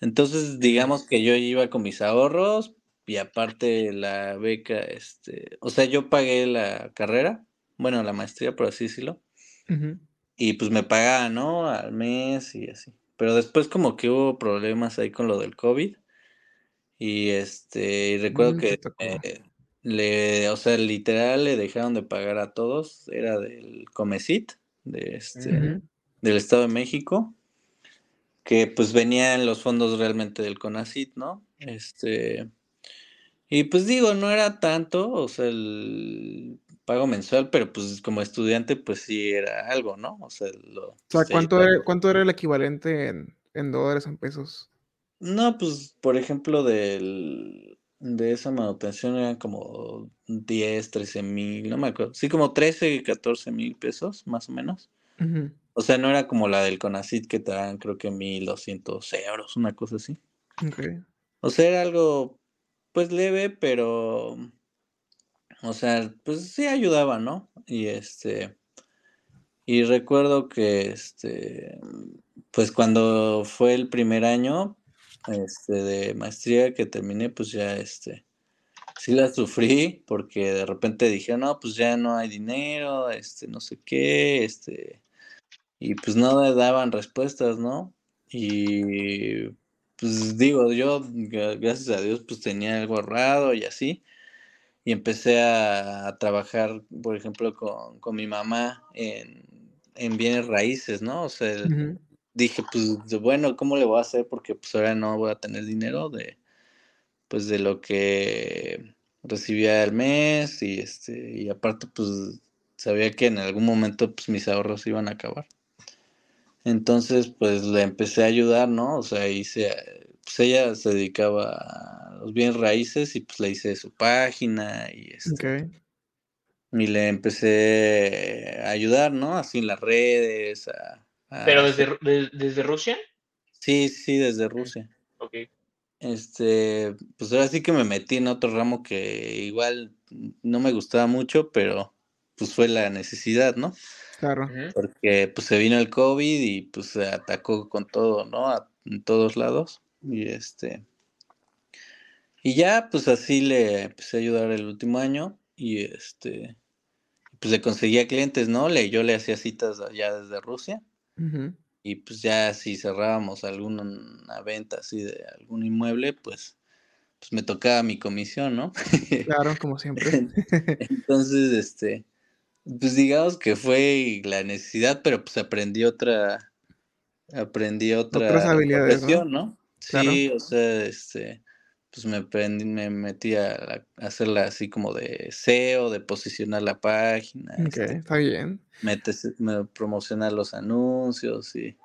Entonces, digamos que yo iba con mis ahorros y aparte la beca, este, o sea, yo pagué la carrera, bueno, la maestría, por así decirlo, Ujú. y pues me pagaban, ¿no? Al mes y así. Pero después como que hubo problemas ahí con lo del COVID y este, y recuerdo Mm, que eh, le, o sea, literal le dejaron de pagar a todos, era del Comecit, de este, del Estado de México, que pues venían los fondos realmente del CONACIT, ¿no? Este, y pues digo, no era tanto, o sea, el pago mensual, pero pues como estudiante, pues sí era algo, ¿no? O sea, lo, O sea, se ¿cuánto era, cuánto era el equivalente en, en dólares en pesos? No, pues, por ejemplo, del, de esa manutención eran como 10, 13 mil, no me acuerdo. Sí, como 13, 14 mil pesos, más o menos. O sea, no era como la del CONACIT que te dan, creo que 1200 euros, una cosa así. Ok. O sea, era algo, pues, leve, pero, o sea, pues sí ayudaba, ¿no? Y este, y recuerdo que, este, pues cuando fue el primer año, este, de maestría que terminé, pues ya, este, sí la sufrí porque de repente dije, no, pues ya no hay dinero, este, no sé qué, este, y pues no le daban respuestas, ¿no? Y pues digo, yo, gra- gracias a Dios, pues tenía algo ahorrado y así. y empecé a, trabajar, por ejemplo, con, mi mamá en, bienes raíces, ¿no? O sea, dije, pues bueno, ¿cómo le voy a hacer? Porque pues ahora no voy a tener dinero de, pues de lo que recibía el mes y este, y aparte pues sabía que en algún momento pues mis ahorros iban a acabar. Entonces pues le empecé a ayudar, ¿no? O sea, hice, pues ella se dedicaba a los bienes raíces y pues le hice su página y este, y le empecé a ayudar, ¿no? Así en las redes. ¿Pero desde, desde Rusia? Sí, sí, desde Rusia. Ok. Este, pues ahora sí que me metí en otro ramo que igual no me gustaba mucho, pero pues fue la necesidad, ¿no? Claro. Porque pues se vino el COVID y pues se atacó con todo, ¿no? A, en todos lados. Y este. Y ya, pues así le empecé a ayudar el último año. Y este. Pues le conseguía clientes, ¿no? Le, yo le hacía citas allá desde Rusia y pues ya si cerrábamos alguna venta así de algún inmueble, pues, pues me tocaba mi comisión, ¿no? Claro, como siempre. Entonces, este, pues digamos que fue la necesidad, pero pues aprendí otra, aprendí otra Otras habilidades, ¿no? Sí, o sea, este, pues me, me metí a, hacerla así como de SEO, de posicionar la página. Ok, este, está bien. Metes, me, promocionar los anuncios y...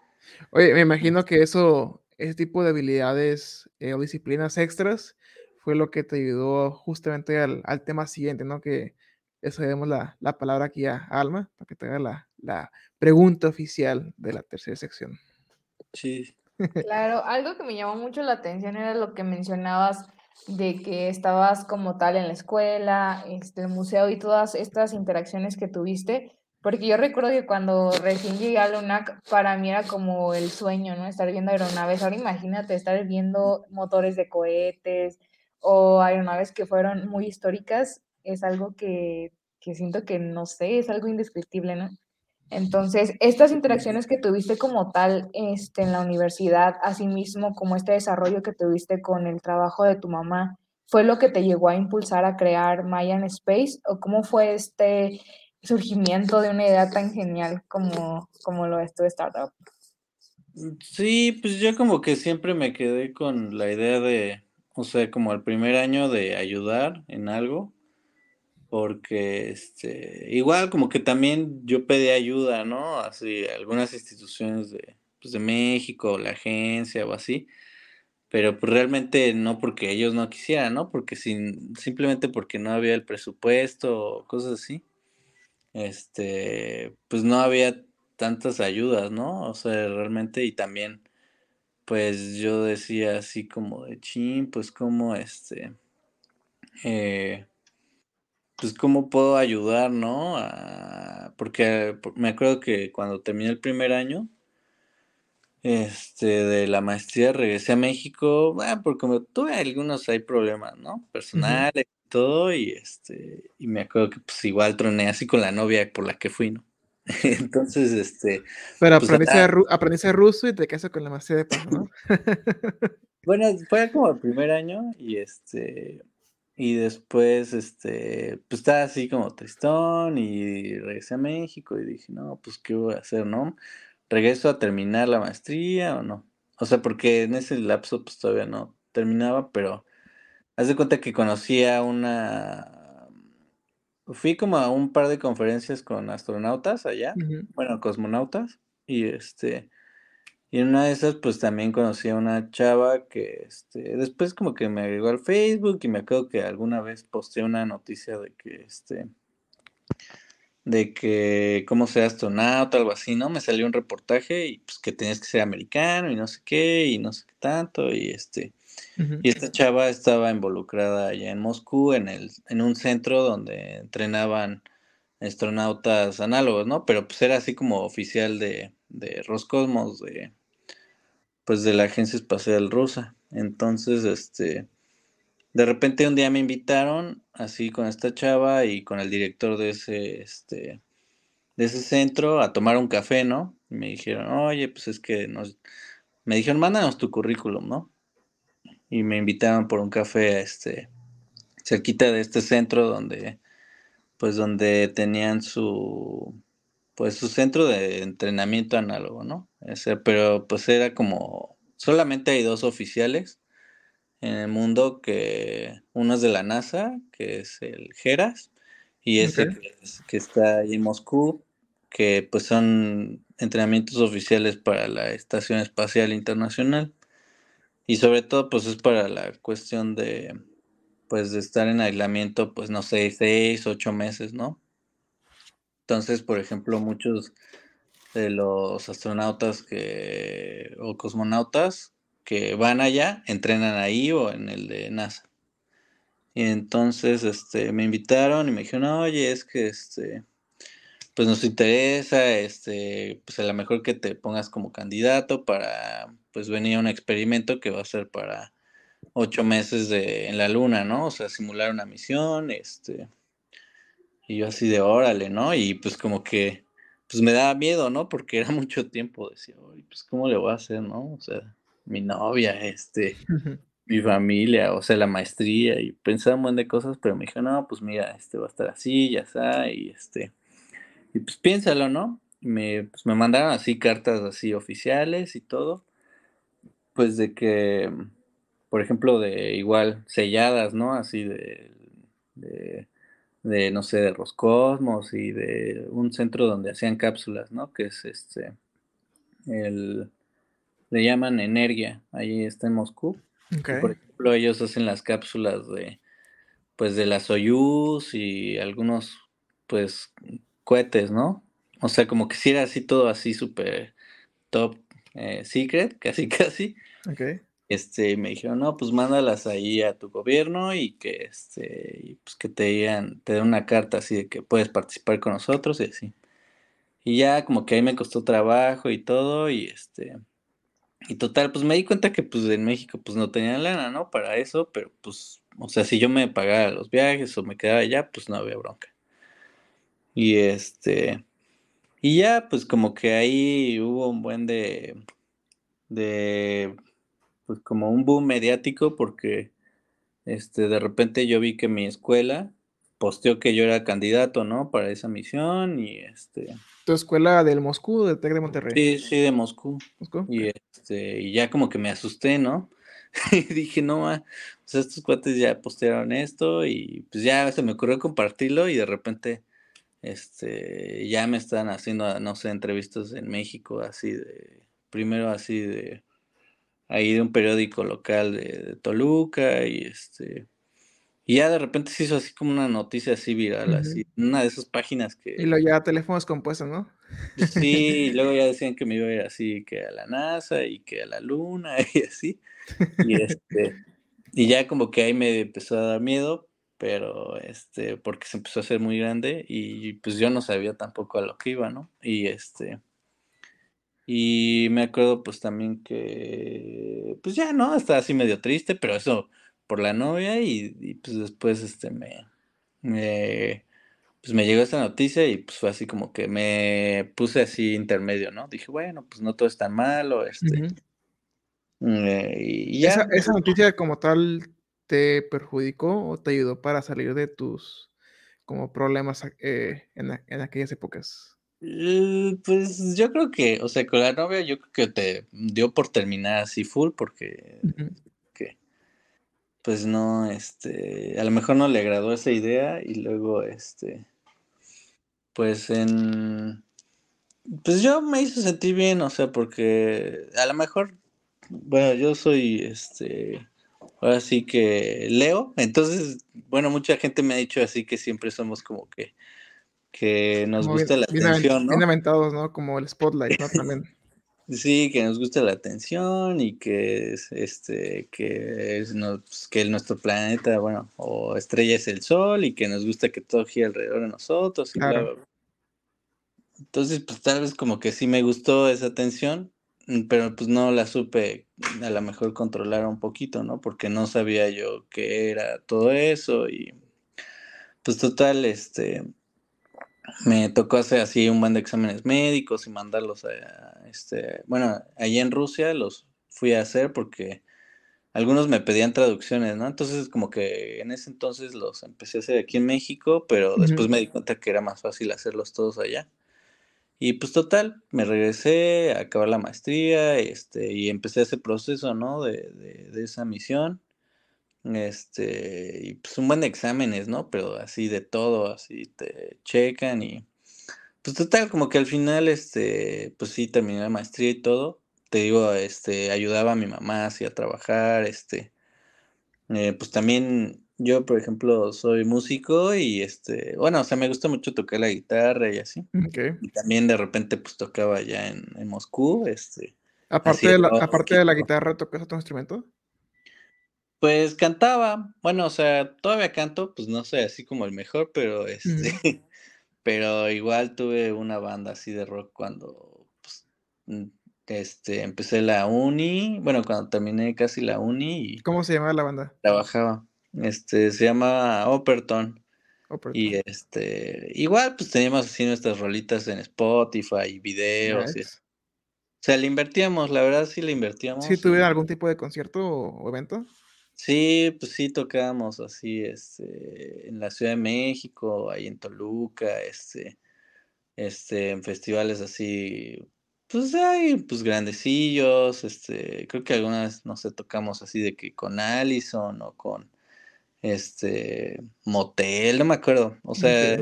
Oye, me imagino que eso, ese tipo de habilidades eh, o disciplinas extras fue lo que te ayudó justamente al, tema siguiente, ¿no? Que eso demos la, la, palabra aquí a Alma para que te haga la, la pregunta oficial de la tercera sección. Sí, Claro, algo que me llamó mucho la atención era lo que mencionabas de que estabas como tal en la escuela, este, el museo y todas estas interacciones que tuviste, porque yo recuerdo que cuando recién llegué a LUNAC, para mí era como el sueño, ¿no? Estar viendo aeronaves. Ahora imagínate estar viendo motores de cohetes o aeronaves que fueron muy históricas, es algo que, que siento que, no sé, es algo indescriptible, ¿no? Entonces, estas interacciones que tuviste como tal este, en la universidad, asimismo como este desarrollo que tuviste con el trabajo de tu mamá, ¿fue lo que te llegó a impulsar a crear Mayan Space? ¿O cómo fue este surgimiento de una idea tan genial como, como lo es tu startup? Sí, pues yo como que siempre me quedé con la idea de, o sea, como el primer año de ayudar en algo porque este, igual como que también yo pedí ayuda, ¿no? Así, algunas instituciones de, pues de México, la agencia o así, pero pues realmente no porque ellos no quisieran, ¿no? Porque sin, simplemente porque no había el presupuesto o cosas así, este, pues no había tantas ayudas, ¿no? O sea, realmente y también, pues yo decía así como de chin, pues como este, eh, pues cómo puedo ayudar, ¿no? porque me acuerdo que cuando terminé el primer año este, de la maestría regresé a México, bueno, porque como tuve algunos hay problemas, ¿no? Personales y todo, y este, y me acuerdo que pues igual troné así con la novia por la que fui, ¿no? Entonces, este. Pero pues, aprendiste, ruso y te casas con la maestría de paz, ¿no? bueno, fue como el primer año y este y después, este, pues estaba así como tristón y regresé a México y dije, no, pues qué voy a hacer, ¿no? ¿Regreso a terminar la maestría o no? O sea, porque en ese lapso pues todavía no terminaba, pero haz de cuenta que conocí a una... Fui como a un par de conferencias con astronautas allá, bueno, cosmonautas, y este, y en una de esas, pues también conocí a una chava que este, después como que me agregó al Facebook y me acuerdo que alguna vez posteé una noticia de que este de que cómo ser astronauta, algo así, ¿no? Me salió un reportaje y pues que tenías que ser americano y no sé qué, y no sé qué tanto, y este, y esta chava estaba involucrada allá en Moscú, en el, en un centro donde entrenaban astronautas análogos, ¿no? Pero pues era así como oficial de, de Roscosmos, de, pues de la Agencia Espacial Rusa. Entonces, este, de repente un día me invitaron así con esta chava y con el director de ese, este, de ese centro a tomar un café, ¿no? Y me dijeron, oye, pues es que nos, me dijeron, mándanos tu currículum, ¿no? Y me invitaron por un café, este, cerquita de este centro donde, pues donde tenían su, pues su centro de entrenamiento análogo, ¿no? Ese, pero pues era como, solamente hay dos oficiales en el mundo que uno es de la NASA, que es el Geras, y ese que, está ahí en Moscú, que pues son entrenamientos oficiales para la Estación Espacial Internacional. Y sobre todo pues es para la cuestión de pues de estar en aislamiento pues no sé, seis, ocho meses, ¿no? Entonces, por ejemplo, muchos de los astronautas que o cosmonautas que van allá, entrenan ahí o en el de NASA. Y entonces este, me invitaron y me dijeron, oye, es que este, pues nos interesa, este, pues a lo mejor que te pongas como candidato para pues venir a un experimento que va a ser para ocho meses de, en la luna, ¿no? O sea, simular una misión, este, y yo así de órale, ¿no? Y pues como que, pues me daba miedo, ¿no? Porque era mucho tiempo, decía, oye, pues cómo le voy a hacer, ¿no? O sea, mi novia, este, mi familia, o sea, la maestría, y pensaba un montón de cosas, pero me dijo, no, pues mira, este va a estar así, ya está, y este, y pues piénsalo, ¿no? Me, pues me mandaron así cartas así oficiales y todo, pues de que, por ejemplo, de igual selladas, ¿no? Así de, de, de no sé, de Roscosmos y de un centro donde hacían cápsulas, ¿no? Que es este, el le llaman Energia, ahí está en Moscú. por ejemplo, ellos hacen las cápsulas de, pues, de la Soyuz y algunos, pues, cohetes, ¿no? O sea, como que si era así todo así súper top eh, secret, casi casi. Okay. Este, me dijeron, no, pues mándalas ahí a tu gobierno y que este, pues que te digan, te den una carta así de que puedes participar con nosotros y así. Y ya como que ahí me costó trabajo y todo, y este, y total, pues me di cuenta que pues en México pues no tenía lana, ¿no? Para eso, pero pues, o sea, si yo me pagaba los viajes o me quedaba allá, pues no había bronca. Y este, y ya pues como que ahí hubo un buen de, de, pues como un boom mediático porque, este, de repente yo vi que mi escuela posteó que yo era candidato, ¿no? Para esa misión y este... ¿Tu escuela del Moscú, de Tec de Monterrey? Sí, sí, de Moscú. Y, este, y ya como que me asusté, ¿no? y dije, no, pues estos cuates ya postearon esto y pues ya se me ocurrió compartirlo y de repente, este, ya me están haciendo, no sé, entrevistas en México, así de, primero así de, ahí de un periódico local de, de Toluca y este y ya de repente se hizo así como una noticia así viral, así, una de esas páginas que... Y luego ya teléfonos compuestos, ¿no? Sí, y luego ya decían que me iba a ir así, que a la NASA y que a la Luna y así. Y, este, y ya como que ahí me empezó a dar miedo, pero este, porque se empezó a hacer muy grande y pues yo no sabía tampoco a lo que iba, ¿no? Y este... Y me acuerdo pues también que, pues ya, ¿no? Estaba así medio triste, pero eso por la novia y, pues después este me, pues me llegó esta noticia y pues fue así como que me puse así intermedio, ¿no? Dije, bueno, pues no todo es tan malo, este. Eh, y ya. ¿Esa, noticia como tal te perjudicó o te ayudó para salir de tus como problemas eh, en, aquellas épocas? Eh, pues yo creo que, o sea, con la novia yo creo que te dio por terminar así full porque pues no, este, a lo mejor no le agradó esa idea y luego, este, pues en, pues yo me hizo sentir bien, o sea, porque a lo mejor, bueno, yo soy, este, ahora sí que leo, entonces, bueno, mucha gente me ha dicho así que siempre somos como que, que nos gusta la atención, ¿no? Bien ¿no? Como el spotlight, ¿no? También. Sí, que nos gusta la atención y que es este que es pues, que nuestro planeta, bueno, o estrella es el sol y que nos gusta que todo gire alrededor de nosotros y Entonces, pues tal vez como que sí me gustó esa atención, mm, pero pues no la supe a lo mejor controlar un poquito, ¿no? Porque no sabía yo qué era todo eso y pues total, este, me tocó hacer así un buen de exámenes médicos y mandarlos a, este, bueno, allí en Rusia los fui a hacer porque algunos me pedían traducciones, ¿no? Entonces como que en ese entonces los empecé a hacer aquí en México, pero después me di cuenta que era más fácil hacerlos todos allá. Y pues total, me regresé a acabar la maestría este, y empecé ese proceso, ¿no? De, de, de esa misión. Este, y pues un buen de exámenes, ¿no? Pero así de todo, así te checan y pues total, como que al final, este, pues sí, terminé la maestría y todo. Te digo, este, ayudaba a mi mamá así a trabajar, este, eh, pues también yo, por ejemplo, soy músico y este, bueno, o sea, me gusta mucho tocar la guitarra y así. Y también de repente pues tocaba allá en, en Moscú, este. Aparte, de la, aparte de la guitarra, ¿tocas otro instrumento? Pues cantaba, bueno, o sea, todavía canto, pues no sé, así como el mejor, pero este, pero igual tuve una banda así de rock cuando, pues, mm, este, empecé la uni, bueno, cuando terminé casi la uni y ¿Cómo se llamaba la banda? trabajaba, este, se llama Operton. Y este, igual pues teníamos así nuestras rolitas en Spotify y videos. Y, o sea, le invertíamos, la verdad sí le invertíamos. ¿Sí tuvieron algún tipo de concierto o evento? Sí, pues sí tocábamos así, este, en la Ciudad de México, ahí en Toluca, este, este, en festivales así, pues hay, pues grandecillos, este, creo que algunas, no sé, tocamos así de que con Allison o con, este, Motel, no me acuerdo, o sea,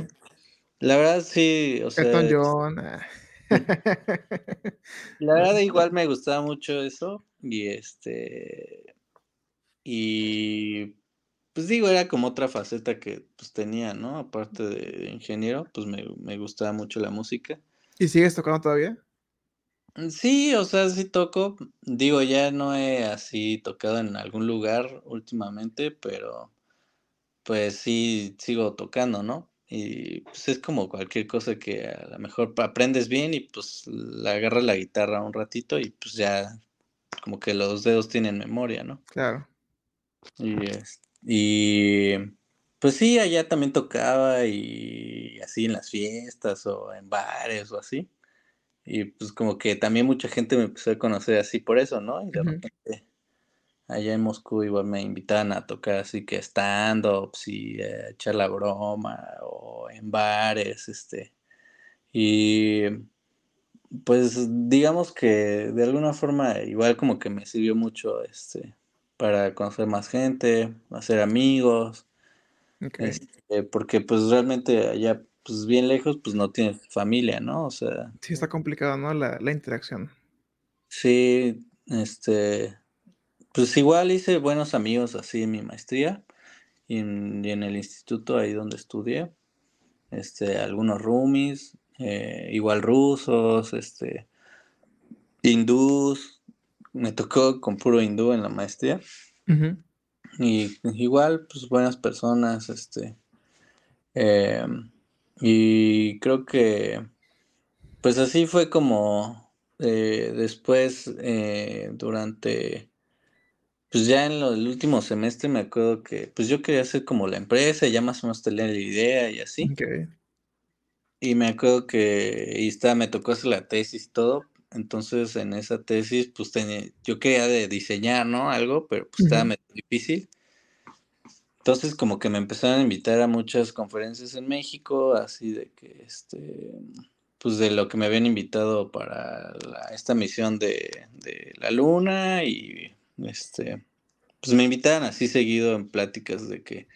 la verdad sí, o sea. John. Ah. La verdad igual me gustaba mucho eso y este y pues digo, era como otra faceta que pues tenía, ¿no? Aparte de ingeniero, pues me, gustaba mucho la música. ¿Y sigues tocando todavía? Mm, sí, o sea, sí toco. Digo, ya no he así tocado en algún lugar últimamente, pero pues sí sigo tocando, ¿no? Y pues es como cualquier cosa que a lo mejor aprendes bien y pues le agarras la guitarra un ratito y pues ya como que los dedos tienen memoria, ¿no? Claro. Y, pues sí, allá también tocaba y así en las fiestas o en bares o así. Y pues como que también mucha gente me empezó a conocer así por eso, ¿no? Y de repente allá en Moscú igual me invitaban a tocar así que stand-ups y eh, echar la broma o en bares, este. Y pues digamos que de alguna forma igual como que me sirvió mucho este para conocer más gente, hacer amigos, este, porque pues realmente allá, pues bien lejos, pues no tienes familia, ¿no? O sea... Sí, está complicado, ¿no? La, interacción. Sí, este, pues igual hice buenos amigos así en mi maestría y en, el instituto ahí donde estudié, este, algunos roomies, eh, igual rusos, este, hindús, me tocó con puro hindú en la maestría. Y igual, pues buenas personas, este. Em, y creo que, pues así fue como eh, después, eh, durante, pues ya en el último semestre me acuerdo que, pues yo quería hacer como la empresa, ya más o menos tener la idea y así. Y me acuerdo que, y está, me tocó hacer la tesis y todo, entonces, en esa tesis, pues tenía, yo quería de diseñar, ¿no? Algo, pero pues estaba medio difícil. Entonces, como que me empezaron a invitar a muchas conferencias en México, así de que, este, pues de lo que me habían invitado para esta misión de, de, la luna y, este, pues me invitaban así seguido en pláticas de que,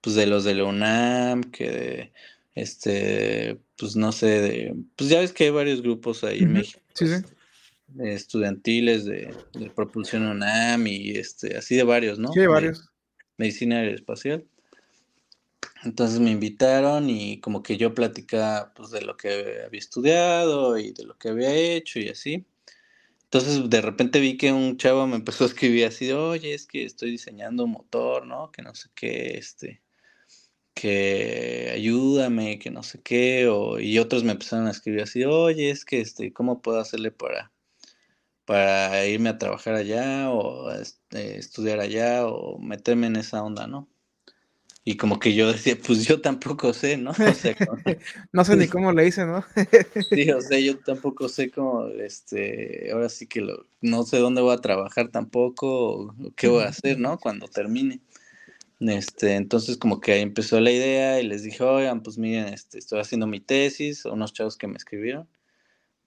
pues de los de la UNAM, que de, este, pues no sé, de, pues ya ves que hay varios grupos ahí en México. Sí, sí. Estudiantiles de, propulsión UNAM y este, así de varios, ¿no? Sí, hay varios. medicina aeroespacial. Entonces me invitaron y como que yo platicaba pues de lo que había estudiado y de lo que había hecho y así. Entonces de repente vi que un chavo me empezó a escribir así de, oye, es que estoy diseñando un motor, ¿no? Que no sé qué, este, que ayúdame, que no sé qué, o, y otros me empezaron a escribir así, oye, es que, este, ¿cómo puedo hacerle para, para irme a trabajar allá, o este, estudiar allá, o meterme en esa onda, ¿no? Y como que yo decía, pues yo tampoco sé, ¿no? O sea, no sé ni cómo le hice, ¿no? sí, o sea, yo tampoco sé cómo, este, ahora sí que lo, no sé dónde voy a trabajar tampoco, o qué voy a hacer, ¿no? Cuando termine. Este, entonces como que ahí empezó la idea y les dije, oigan, pues miren, este, estoy haciendo mi tesis, unos chavos que me escribieron.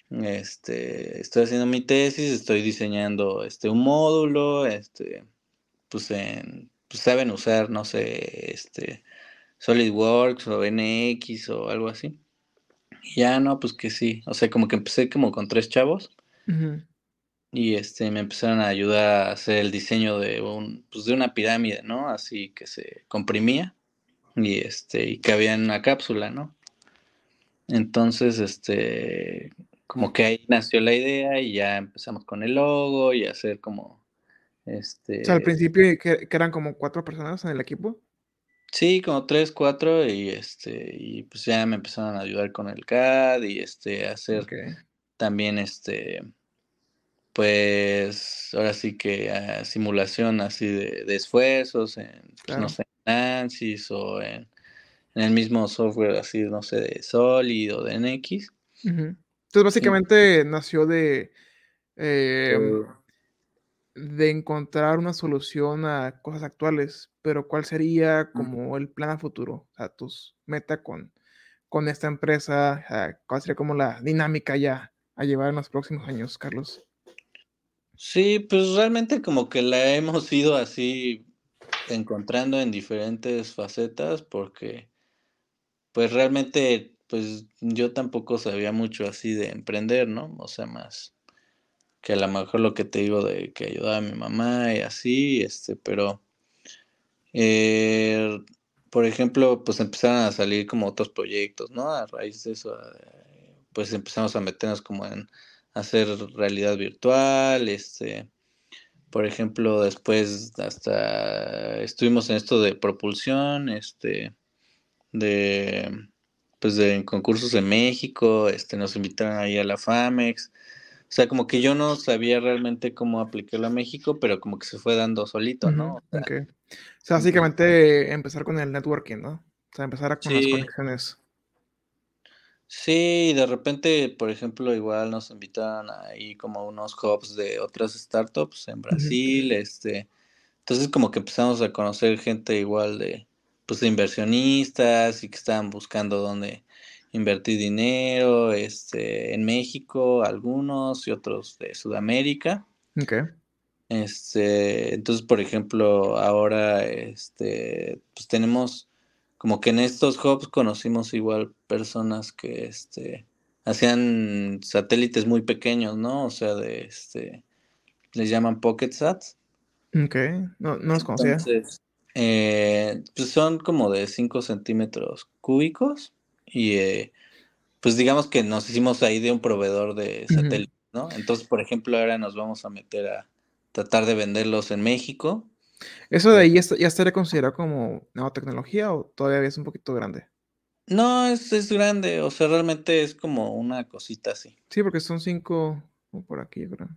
Este, estoy haciendo mi tesis, estoy diseñando este un módulo, este, pues pues saben usar, no sé, este, SolidWorks o NX o algo así. Ya no, pues que sí. O sea, como que empecé como con tres chavos. Y este, me empezaron a ayudar a hacer el diseño de un, pues de una pirámide, ¿no? Así que se comprimía. Y este, y cabía en una cápsula, ¿no? Entonces, este, como que ahí nació la idea y ya empezamos con el logo y hacer como este. O sea, al principio que, eran como cuatro personas en el equipo. Sí, como tres, cuatro, y este, y pues ya me empezaron a ayudar con el CAD y este, hacer también este, pues ahora sí que ah, simulación así de, esfuerzos en, pues, no sé, en ANSYS o en, el mismo software así, no sé, de Solid o de NX. Entonces, básicamente nació de, em, de encontrar una solución a cosas actuales, pero ¿cuál sería como el plan a futuro? O sea, tus meta con, con esta empresa, ¿cuál sería como la dinámica ya a llevar en los próximos años, Carlos? Sí, pues realmente como que la hemos ido así encontrando en diferentes facetas porque pues realmente pues yo tampoco sabía mucho así de emprender, ¿no? O sea, más que a lo mejor lo que te digo de que ayudaba a mi mamá y así, este, pero, eh, por ejemplo, pues empezaron a salir como otros proyectos, ¿no? A raíz de eso, eh, pues empezamos a meternos como en hacer realidad virtual, este, por ejemplo, después hasta estuvimos en esto de propulsión, este, de pues de concursos en México, este, nos invitaron ahí a la FAMEX. O sea, como que yo no sabía realmente cómo aplicarlo a México, pero como que se fue dando solito, ¿no? O sea, o sea básicamente empezar con el networking, ¿no? O sea, empezar con las conexiones. Sí, de repente, por ejemplo, igual nos invitaron ahí como unos hubs de otras startups en Brasil, este, entonces como que empezamos a conocer gente igual de, pues de inversionistas y que estaban buscando dónde invertir dinero, este, en México, algunos y otros de Sudamérica. Okay. Este, entonces, por ejemplo, ahora, este, pues tenemos como que en estos hubs conocimos igual personas que, este, hacían satélites muy pequeños, ¿no? O sea, de, este, les llaman pocket sats. Ok, no, no los conocía. Eh, pues son como de 5 centímetros cúbicos y eh, pues digamos que nos hicimos ahí de un proveedor de satélites, ¿no? Entonces, por ejemplo, ahora nos vamos a meter a tratar de venderlos en México. ¿Eso de ahí ya estaría considerado como nueva tecnología o todavía es un poquito grande? No, es, es grande, o sea, realmente es como una cosita así. Sí, porque son cinco por aquí, ¿verdad?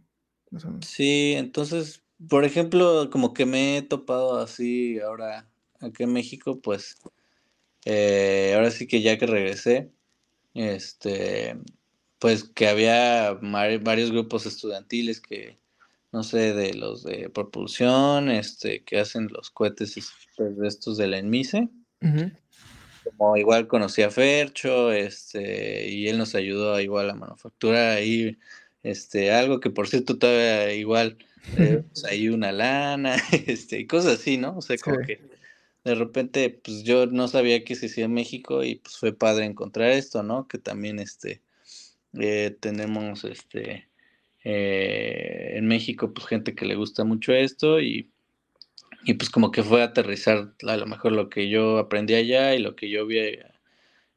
Sí, entonces por ejemplo, como que me he topado así ahora aquí en México, pues eh, ahora sí que ya que regresé, este, pues que había varios grupos estudiantiles que, no sé, de los de propulsión, este, que hacen los cohetes pues, de estos de la ENMISE. Como igual conocí a Fercho, este, y él nos ayudó a igual a manufacturar ahí, este, algo que por cierto todavía igual eh, pues, ahí una lana, este, y cosas así, ¿no? O sea, como que de repente, pues yo no sabía que se hacía en México y pues fue padre encontrar esto, ¿no? Que también, este, eh, tenemos, este, eh, en México, pues gente que le gusta mucho esto y, y pues como que fue a aterrizar a lo mejor lo que yo aprendí allá y lo que yo vi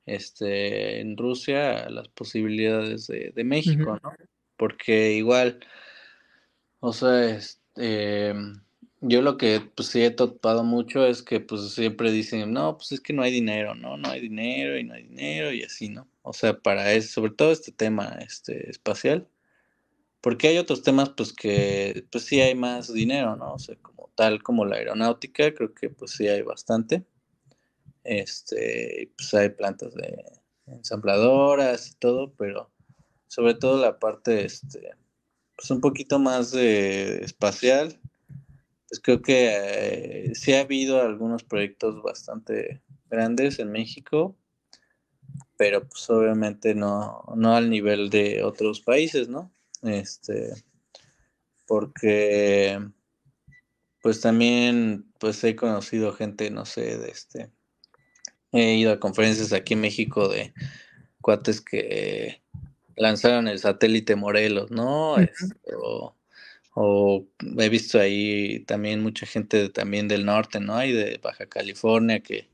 este, en Rusia, las posibilidades de, de México, ¿no? Porque igual o sea, este, yo lo que pues sí he topado mucho es que pues siempre dicen, no, pues es que no hay dinero, ¿no? No hay dinero y no hay dinero y así, ¿no? O sea, para eso, sobre todo este tema este, espacial, porque hay otros temas pues que pues sí hay más dinero, ¿no? O sea, como tal como la aeronáutica, creo que pues sí hay bastante. Este, pues hay plantas de ensambladoras y todo, pero sobre todo la parte, este, pues un poquito más de espacial. Pues creo que eh, sí ha habido algunos proyectos bastante grandes en México, pero pues obviamente no, no al nivel de otros países, ¿no? Este, porque pues también pues he conocido gente, no sé, de este, he ido a conferencias aquí en México de cuates que lanzaron el satélite Morelos, ¿no? Este, o, he visto ahí también mucha gente también del norte, ¿no? Y de Baja California que,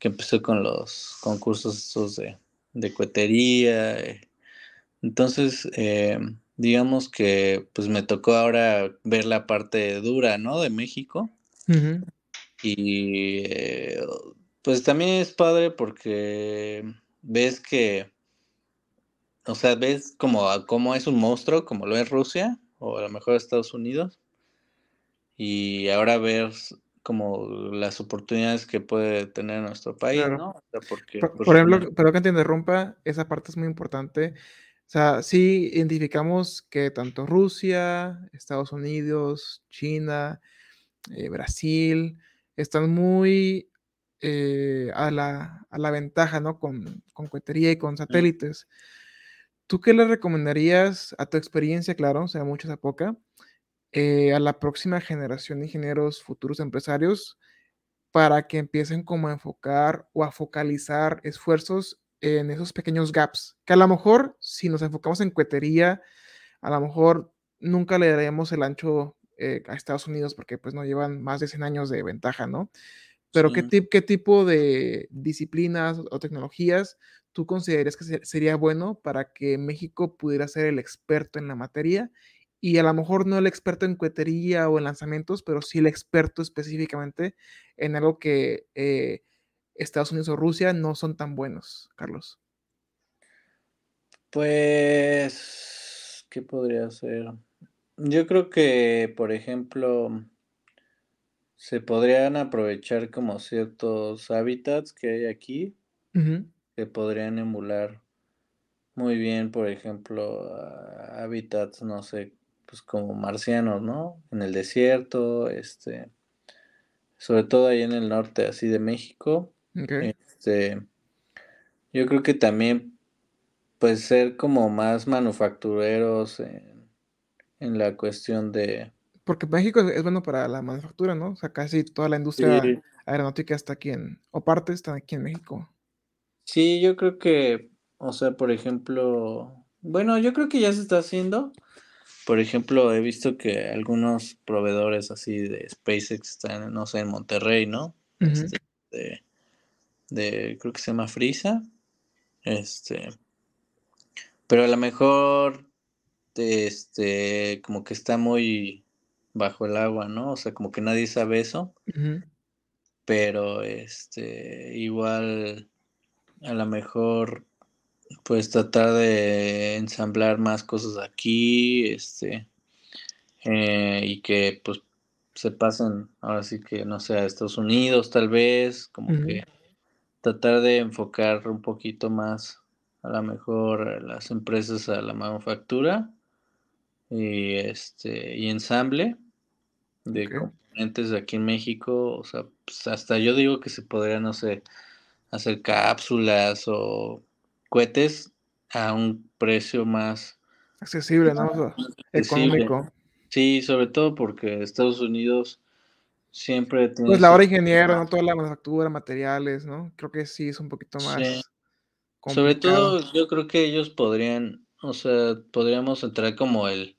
empezó con los concursos estos de, de cuetería. Eh. Entonces, eh, digamos que pues me tocó ahora ver la parte dura, ¿no? De México. Y eh, pues también es padre porque ves que o sea, ves como, como es un monstruo, como lo es Rusia, o a lo mejor Estados Unidos, y ahora ver como las oportunidades que puede tener nuestro país, ¿no? porque, por, pues, ejemplo, pero que te interrumpa, esa parte es muy importante. O sea, sí identificamos que tanto Rusia, Estados Unidos, China, eh, Brasil, están muy eh, a, la, a, la, ventaja, ¿no? Con, con cohetería y con satélites. ¿Tú qué le recomendarías a tu experiencia, claro, sea o sea poca, eh, a la próxima generación de ingenieros futuros empresarios para que empiecen como a enfocar o a focalizar esfuerzos en esos pequeños gaps? Que a lo mejor, si nos enfocamos en cuetería, a lo mejor nunca le daremos el ancho eh, a Estados Unidos porque pues no llevan más de 100 años de ventaja, ¿no? Pero ¿qué, ¿qué tipo de disciplinas o tecnologías tú considerarías que sería bueno para que México pudiera ser el experto en la materia y a lo mejor no el experto en cohetería o en lanzamientos, pero sí el experto específicamente en algo que eh, Estados Unidos o Rusia no son tan buenos, Carlos? Pues, ¿qué podría ser? Yo creo que, por ejemplo, se podrían aprovechar como ciertos hábitats que hay aquí que podrían emular muy bien, por ejemplo, hábitats, no sé, pues como marcianos, ¿no? En el desierto, este, sobre todo ahí en el norte, así de México. Este, yo creo que también, pues ser como más manufactureros en, en la cuestión de... Porque México es bueno para la manufactura, ¿no? O sea, casi toda la industria aeronáutica está aquí en, o parte está aquí en México. Sí, yo creo que, o sea, por ejemplo, bueno, yo creo que ya se está haciendo. Por ejemplo, he visto que algunos proveedores así de SpaceX están, no sé, en Monterrey, ¿no? Este, de, creo que se llama Frisa. Este, pero a lo mejor, este, como que está muy bajo el agua, ¿no? O sea, como que nadie sabe eso. Pero, este, igual a lo mejor pues tratar de ensamblar más cosas aquí, este, eh, y que pues se pasen, ahora sí que no sé, a Estados Unidos tal vez, como que tratar de enfocar un poquito más a lo mejor las empresas a la manufactura y este y ensamble de componentes aquí en México, o sea, pues hasta yo digo que se podría, no sé, hacer cápsulas o cohetes a un precio más accesible, ¿no? económico. Sí, sobre todo porque Estados Unidos siempre tiene... Pues la hora ingeniero, ¿no? Toda la manufactura, materiales, ¿no? Creo que sí es un poquito más... Sobre todo yo creo que ellos podrían, o sea, podríamos entrar como el,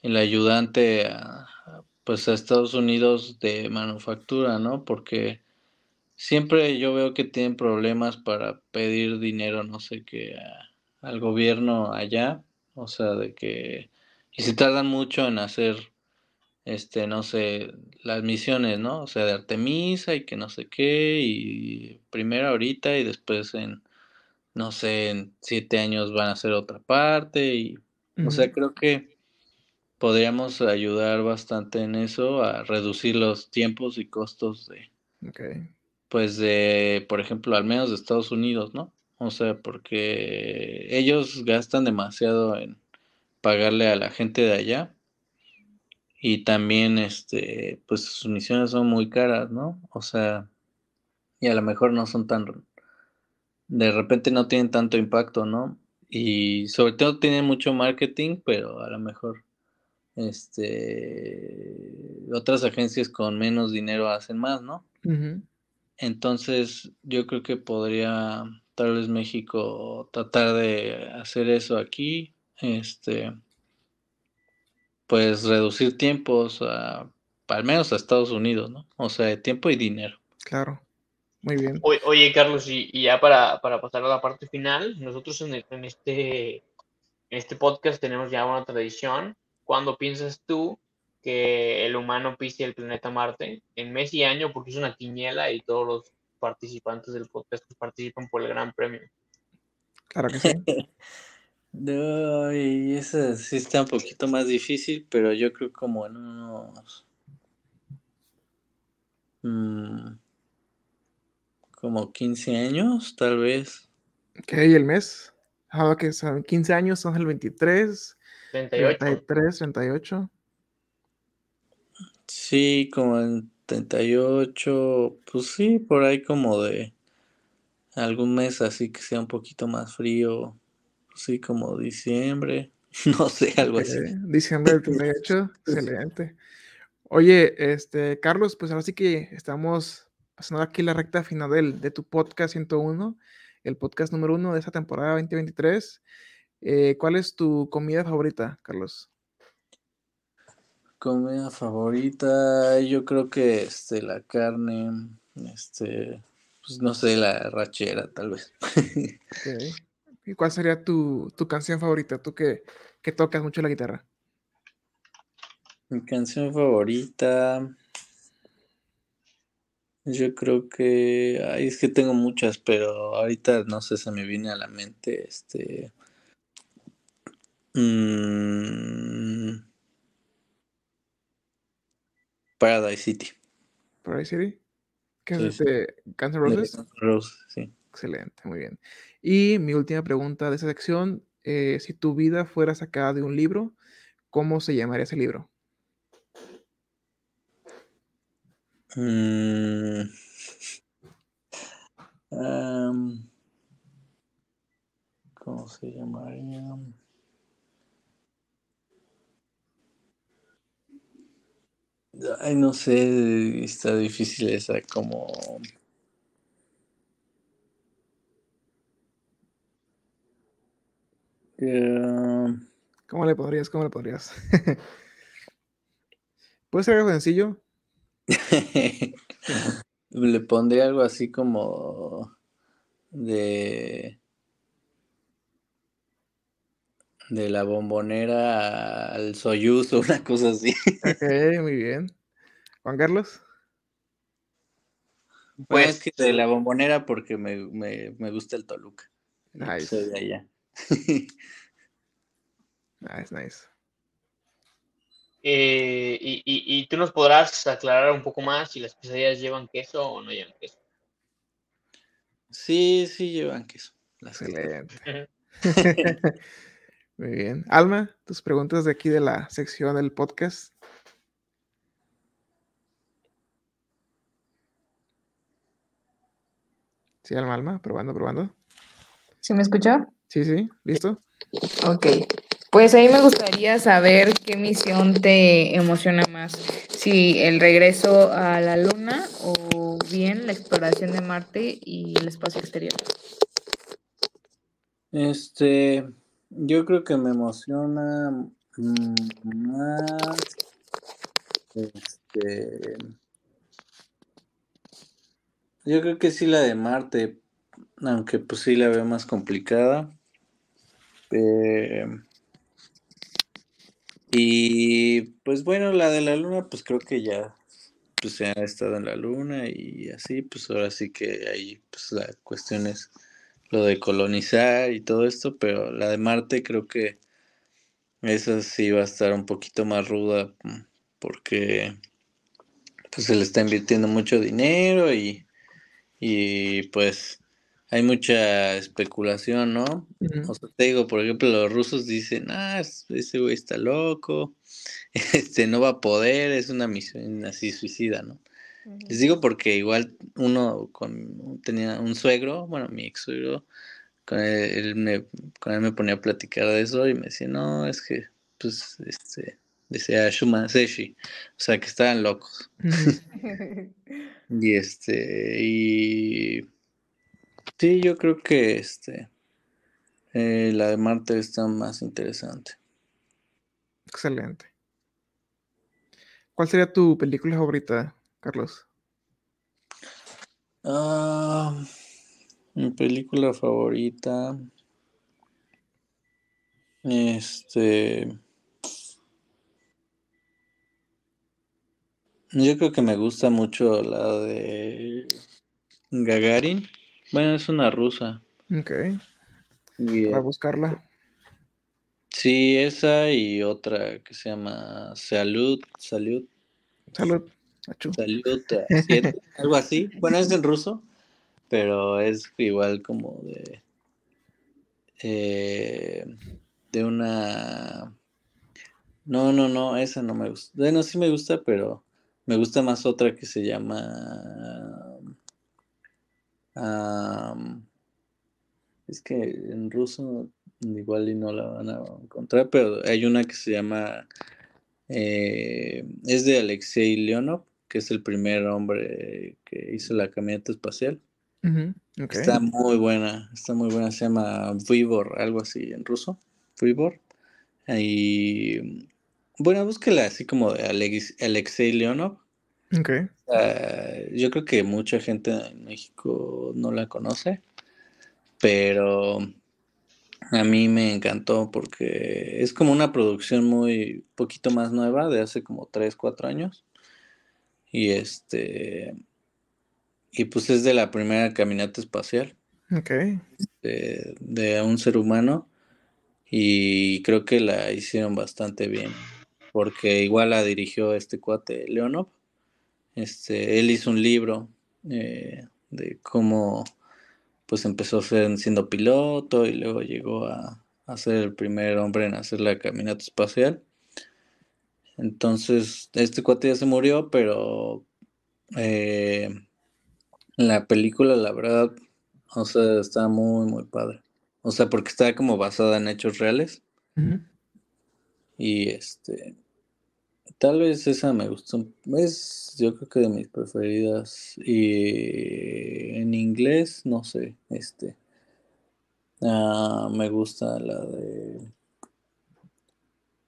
el ayudante a, pues a Estados Unidos de manufactura, ¿no? Porque siempre yo veo que tienen problemas para pedir dinero, no sé qué, al gobierno allá, o sea, de que, y se tardan mucho en hacer, este, no sé, las misiones, ¿no? O sea, de Artemisa y que no sé qué, y primero ahorita y después en, no sé, en siete años van a hacer otra parte, y, o sea, creo que podríamos ayudar bastante en eso, a reducir los tiempos y costos de... pues de, por ejemplo, al menos de Estados Unidos, ¿no? O sea, porque ellos gastan demasiado en pagarle a la gente de allá y también, este, pues sus misiones son muy caras, ¿no? O sea, y a lo mejor no son tan, de repente no tienen tanto impacto, ¿no? Y sobre todo tienen mucho marketing, pero a lo mejor, este, otras agencias con menos dinero hacen más, ¿no? Entonces, yo creo que podría tal vez México tratar de hacer eso aquí, este, pues reducir tiempos a, al menos a Estados Unidos, ¿no? O sea, tiempo y dinero. Claro, muy bien. Oye, Carlos, y, ya para, pasar a la parte final, nosotros en, en, este, en este podcast tenemos ya una tradición. ¿Cuándo piensas tú que el humano pise el planeta Marte? En mes y año, porque es una quiniela y todos los participantes del podcast participan por el Gran Premio. Claro que sí. No, y esa sí está un poquito más difícil, pero yo creo como en unos... Mm, como 15 años, tal vez. Ok, el mes. Ah, que son 15 años, son el 23, 38. 33, 38. Sí, como en 38, pues sí, por ahí como de algún mes así que sea un poquito más frío Sí, como diciembre, no sé, algo así. Diciembre del 38, excelente. Oye, este, Carlos, pues ahora sí que estamos pasando aquí la recta final del, de tu podcast 101, el podcast número uno de esta temporada 2023. Eh, ¿Cuál es tu comida favorita, Carlos? Comida favorita, yo creo que este, la carne, este, pues no sé, la rachera, tal vez. Okay. ¿Y cuál sería tu, canción favorita? Tú que, tocas mucho la guitarra. Mi canción favorita. Yo creo que. Ay, es que tengo muchas, pero ahorita no sé, se me viene a la mente. Este. Mm, Paradise City. Paradise City. ¿Qué es este? Guns Roses? Roses, sí. Excelente, muy bien. Y mi última pregunta de esa sección, eh, si tu vida fuera sacada de un libro, ¿cómo se llamaría ese libro? Mm. ¿Cómo se llamaría? Ay, no sé, está difícil esa como... ¿Cómo le podrías? ¿Cómo le podrías? ¿Puede ser algo sencillo? le pondría algo así como de de la bombonera al Soyuz o una cosa así. Ok, muy bien. Juan Carlos. Pues, que de la bombonera porque me, me, gusta el Toluca. Nice. Soy de allá. Nice, nice. Eh, y, tú nos podrás aclarar un poco más si las quesadillas llevan queso o no llevan queso. Sí, sí llevan queso. Excelente. Muy bien. Alma, tus preguntas de aquí de la sección del podcast. Sí, Alma, Alma, probando, probando. ¿Sí me escuchó? Sí, sí, listo. Ok, pues ahí me gustaría saber qué misión te emociona más, si el regreso a la Luna o bien la exploración de Marte y el espacio exterior. Este, yo creo que me emociona más, este, yo creo que sí la de Marte, aunque pues sí la veo más complicada. Eh, y pues bueno, la de la luna, pues creo que ya pues se ha estado en la luna y así, pues ahora sí que ahí pues la cuestión es lo de colonizar y todo esto, pero la de Marte creo que esa sí va a estar un poquito más ruda porque pues se le está invirtiendo mucho dinero y, y pues hay mucha especulación, ¿no? O sea, te digo, por ejemplo, los rusos dicen, ah, ese güey está loco, este no va a poder, es una misión así suicida, ¿no? Les digo porque igual uno con tenía un suegro, bueno, mi ex suegro, con él, me, con él me ponía a platicar de eso y me decía, no, es que, pues, este, decía Shuma Seshi, o sea, que estaban locos. y este, y sí, yo creo que este, eh, la de Marte está más interesante. Excelente. ¿Cuál sería tu película favorita, Carlos? Ah, mi película favorita. Este. Yo creo que me gusta mucho la de Gagarin. Bueno, es una rusa. Ok. Para eh, buscarla. Sí, esa y otra que se llama Salud. Salud. Salud. Salud. algo así. Bueno, es en ruso, pero es igual como de. Eh, de una. No, no, no, esa no me gusta. Bueno, sí me gusta, pero me gusta más otra que se llama. Es que en ruso igual y no la van a encontrar, pero hay una que se llama. Eh, es de Alexei Leonov, que es el primer hombre que hizo la camioneta espacial. Está muy buena, está muy buena. Se llama Vivor, algo así en ruso. Vivor. Y bueno, búsquela así como de Alexei Leonov. Okay. yo creo que mucha gente en México no la conoce, pero a mí me encantó porque es como una producción muy poquito más nueva, de hace como 3, 4 años. Y este. Y pues es de la primera caminata espacial. Ok. De, de un ser humano. Y creo que la hicieron bastante bien. Porque igual la dirigió este cuate Leonov. Este, él hizo un libro eh, de cómo pues empezó siendo piloto y luego llegó a, a, ser el primer hombre en hacer la caminata espacial. Entonces, este cuate ya se murió, pero eh, la película, la verdad, o sea, está muy, muy padre. O sea, porque está como basada en hechos reales. Y este, tal vez esa me gustó. Es, yo creo que de mis preferidas. Y en inglés, no sé, este. Ah, me gusta la de.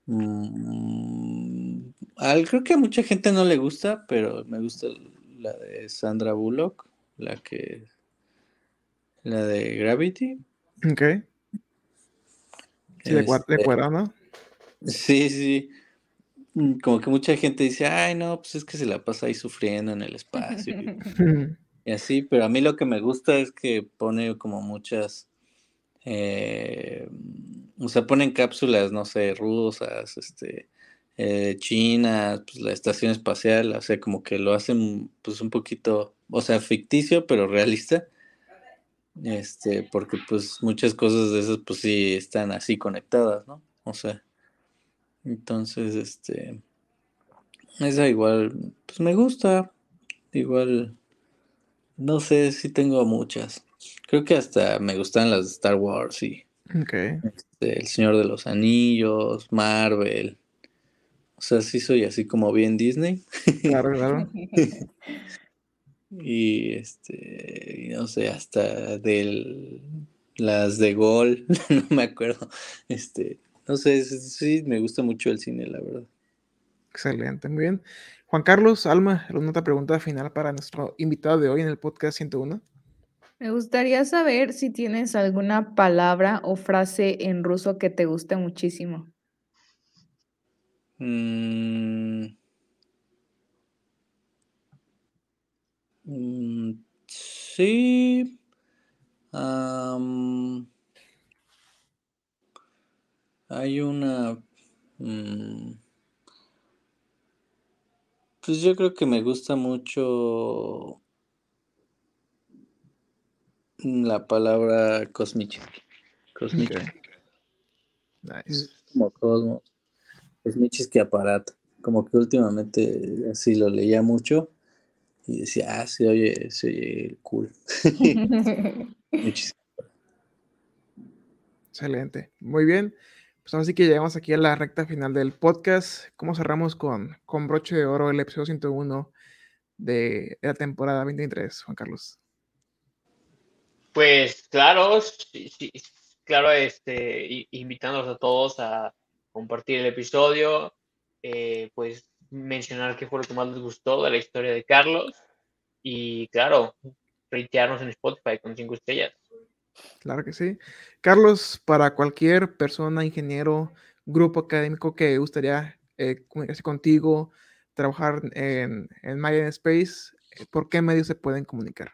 Mm, creo que a mucha gente no le gusta, pero me gusta la de Sandra Bullock, la que. La de Gravity. Ok. Sí, de, este, Sí, sí. Mm, como que mucha gente dice, ay, no, pues es que se la pasa ahí sufriendo en el espacio. y así, pero a mí lo que me gusta es que pone como muchas, eh, o sea, ponen cápsulas, no sé, rusas, este, eh, chinas, pues la estación espacial, o sea, como que lo hacen pues un poquito, o sea, ficticio, pero realista. Este, porque pues muchas cosas de esas pues sí están así conectadas, ¿no? O sea, entonces, este, esa igual, pues me gusta, igual, no sé si tengo muchas. Creo que hasta me gustan las de Star Wars y este, El Señor de los Anillos, Marvel. O sea, sí soy así como bien Disney. Claro, claro. y este, no sé, hasta de las de Gol, no me acuerdo. Este, no sé, sí, me gusta mucho el cine, la verdad. Excelente, muy bien. Juan Carlos, Alma, ¿alguna otra pregunta final para nuestro invitado de hoy en el podcast 101? Me gustaría saber si tienes alguna palabra o frase en ruso que te guste muchísimo. Mm. Mm, sí. Hay una... Mm, pues yo creo que me gusta mucho... la palabra cosmic. Cosmic. Ok. Nice. Como cosmos. Cosmic que aparato. Como que últimamente así lo leía mucho y decía, ah, se oye, se oye cool. Excelente. Muy bien. Pues ahora sí que llegamos aquí a la recta final del podcast. ¿Cómo cerramos con, con broche de oro el episodio 101 de, de la temporada 2023, Juan Carlos? Pues claro, claro, este, invitándolos a todos a compartir el episodio, eh, pues mencionar qué fue lo que más les gustó de la historia de Carlos y claro, reitearnos en Spotify con cinco estrellas. Claro que sí. Carlos, para cualquier persona, ingeniero, grupo académico que gustaría eh, comunicarse contigo, trabajar en, en Mayan Space, eh, ¿por qué medios se pueden comunicar?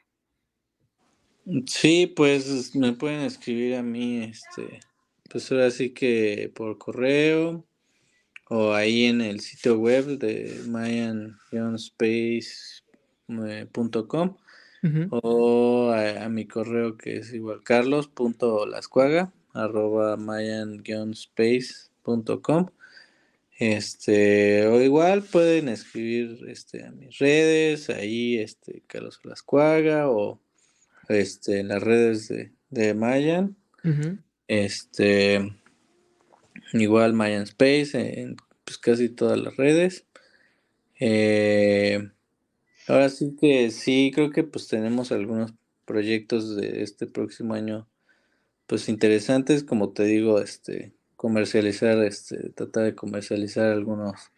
Sí, pues me pueden escribir a mí, este, pues ahora sí que por correo o ahí en el sitio web de mayan-space.com Ujú. o a, a mi correo que es igual carlos.lascuaga arroba mayan-space.com este o igual pueden escribir este a mis redes ahí este Carlos Lascuaga o este en las redes de, de Mayan Ujú. este igual Mayan Space en pues, casi todas las redes Eh, ahora sí que sí creo que pues tenemos algunos proyectos de este próximo año pues interesantes como te digo este comercializar este tratar de comercializar algunos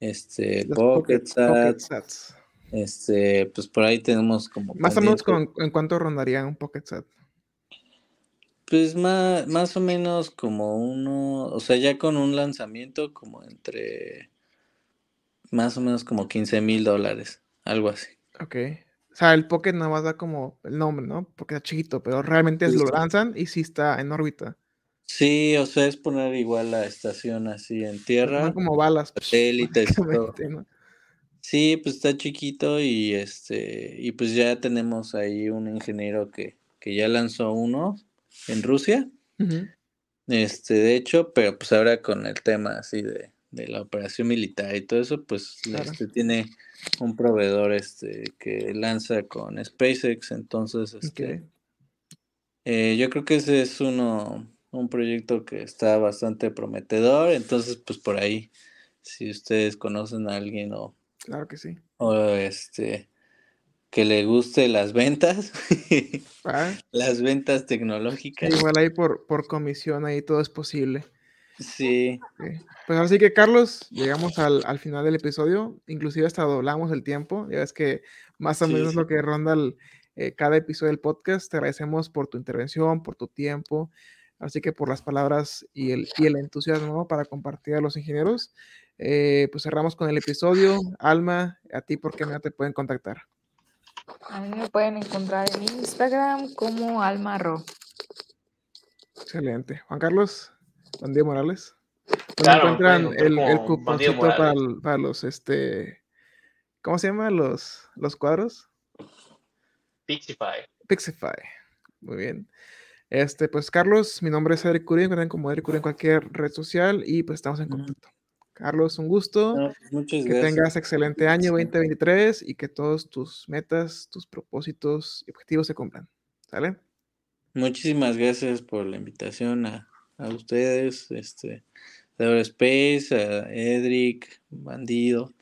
este Pocket Pocket Sats, este pues por ahí tenemos como Más o menos con, en cuánto rondaría un Pocket Sat. Pues más, más o menos como uno, o sea, ya con un lanzamiento como entre más o menos como 15 mil dólares, algo así. Ok. O sea, el Pocket nada más da como el nombre, ¿no? Porque es chiquito, pero realmente Sí, lo lanzan y sí está en órbita. Sí, o sea, es poner igual la estación así en Son tierra, como balas. satélites básicamente, ¿no? Sí, pues está chiquito y este, y pues ya tenemos ahí un ingeniero que, que ya lanzó uno en Rusia. Este, de hecho, pero pues ahora con el tema así de, de la operación militar y todo eso, pues Claro. este tiene un proveedor este que lanza con SpaceX, entonces este eh, yo creo que ese es uno un proyecto que está bastante prometedor, entonces pues por ahí si ustedes conocen a alguien o, Claro que sí. o este que le guste las ventas, Ah, las ventas tecnológicas. igual ahí por, por comisión ahí todo es posible. Sí. Pues así que Carlos, llegamos al, al final del episodio, inclusive hasta doblamos el tiempo, ya ves que más o Sí, menos sí. lo que ronda el, eh, cada episodio del podcast, te agradecemos por tu intervención, por tu tiempo, así que por las palabras y el, y el entusiasmo para compartir a los ingenieros. Eh, pues cerramos con el episodio. Alma, a ti, ¿por qué me te pueden contactar? A mí me pueden encontrar en Instagram como Almarro. Excelente. Juan Carlos, Bandido Morales. ¿Dónde Claro, encuentran el, el cuponcito para, los, este, ¿cómo se llama? Los, los cuadros. Pixify. Pixify. Muy bien. Este, pues Carlos, mi nombre es Eric Curie, me encuentran como Eric Curie en cualquier red social y pues estamos en contacto. Carlos, un gusto. no, muchas Que gracias. tengas excelente año 2023 y que todos tus metas, tus propósitos y objetivos se cumplan. ¿Sale? Muchísimas gracias por la invitación a, a ustedes, este, Space, a Edric, Bandido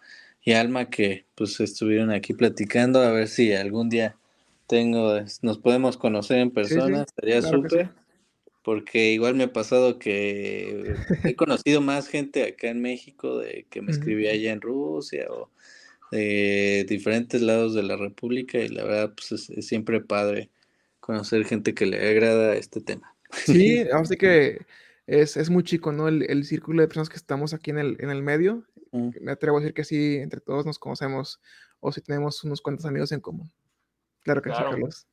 y Alma que pues estuvieron aquí platicando a ver si algún día tengo, nos podemos conocer en sí, persona, estaría claro sí. súper, porque igual me ha pasado que he conocido más gente acá en México de que me escribía allá en Rusia o de diferentes lados de la República y la verdad pues es, es siempre padre conocer gente que le agrada este tema. Sí, así que es, es muy chico, ¿no? El, el círculo de personas que estamos aquí en el, en el medio. Mm. Me atrevo a decir que sí, entre todos nos conocemos o si tenemos unos cuantos amigos en común. Claro que sí, Claro. Carlos.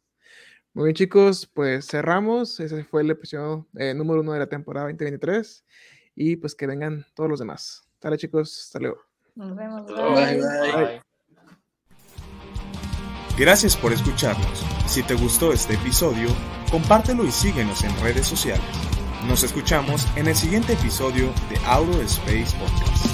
Muy bien, chicos, pues cerramos. Ese fue el episodio eh, número uno de la temporada 2023. Y pues que vengan todos los demás. Dale, chicos, hasta luego. Nos vemos. Bye, bye. bye. Bye. Gracias por escucharnos. Si te gustó este episodio, compártelo y síguenos en redes sociales. Nos escuchamos en el siguiente episodio de Auto Space Podcast.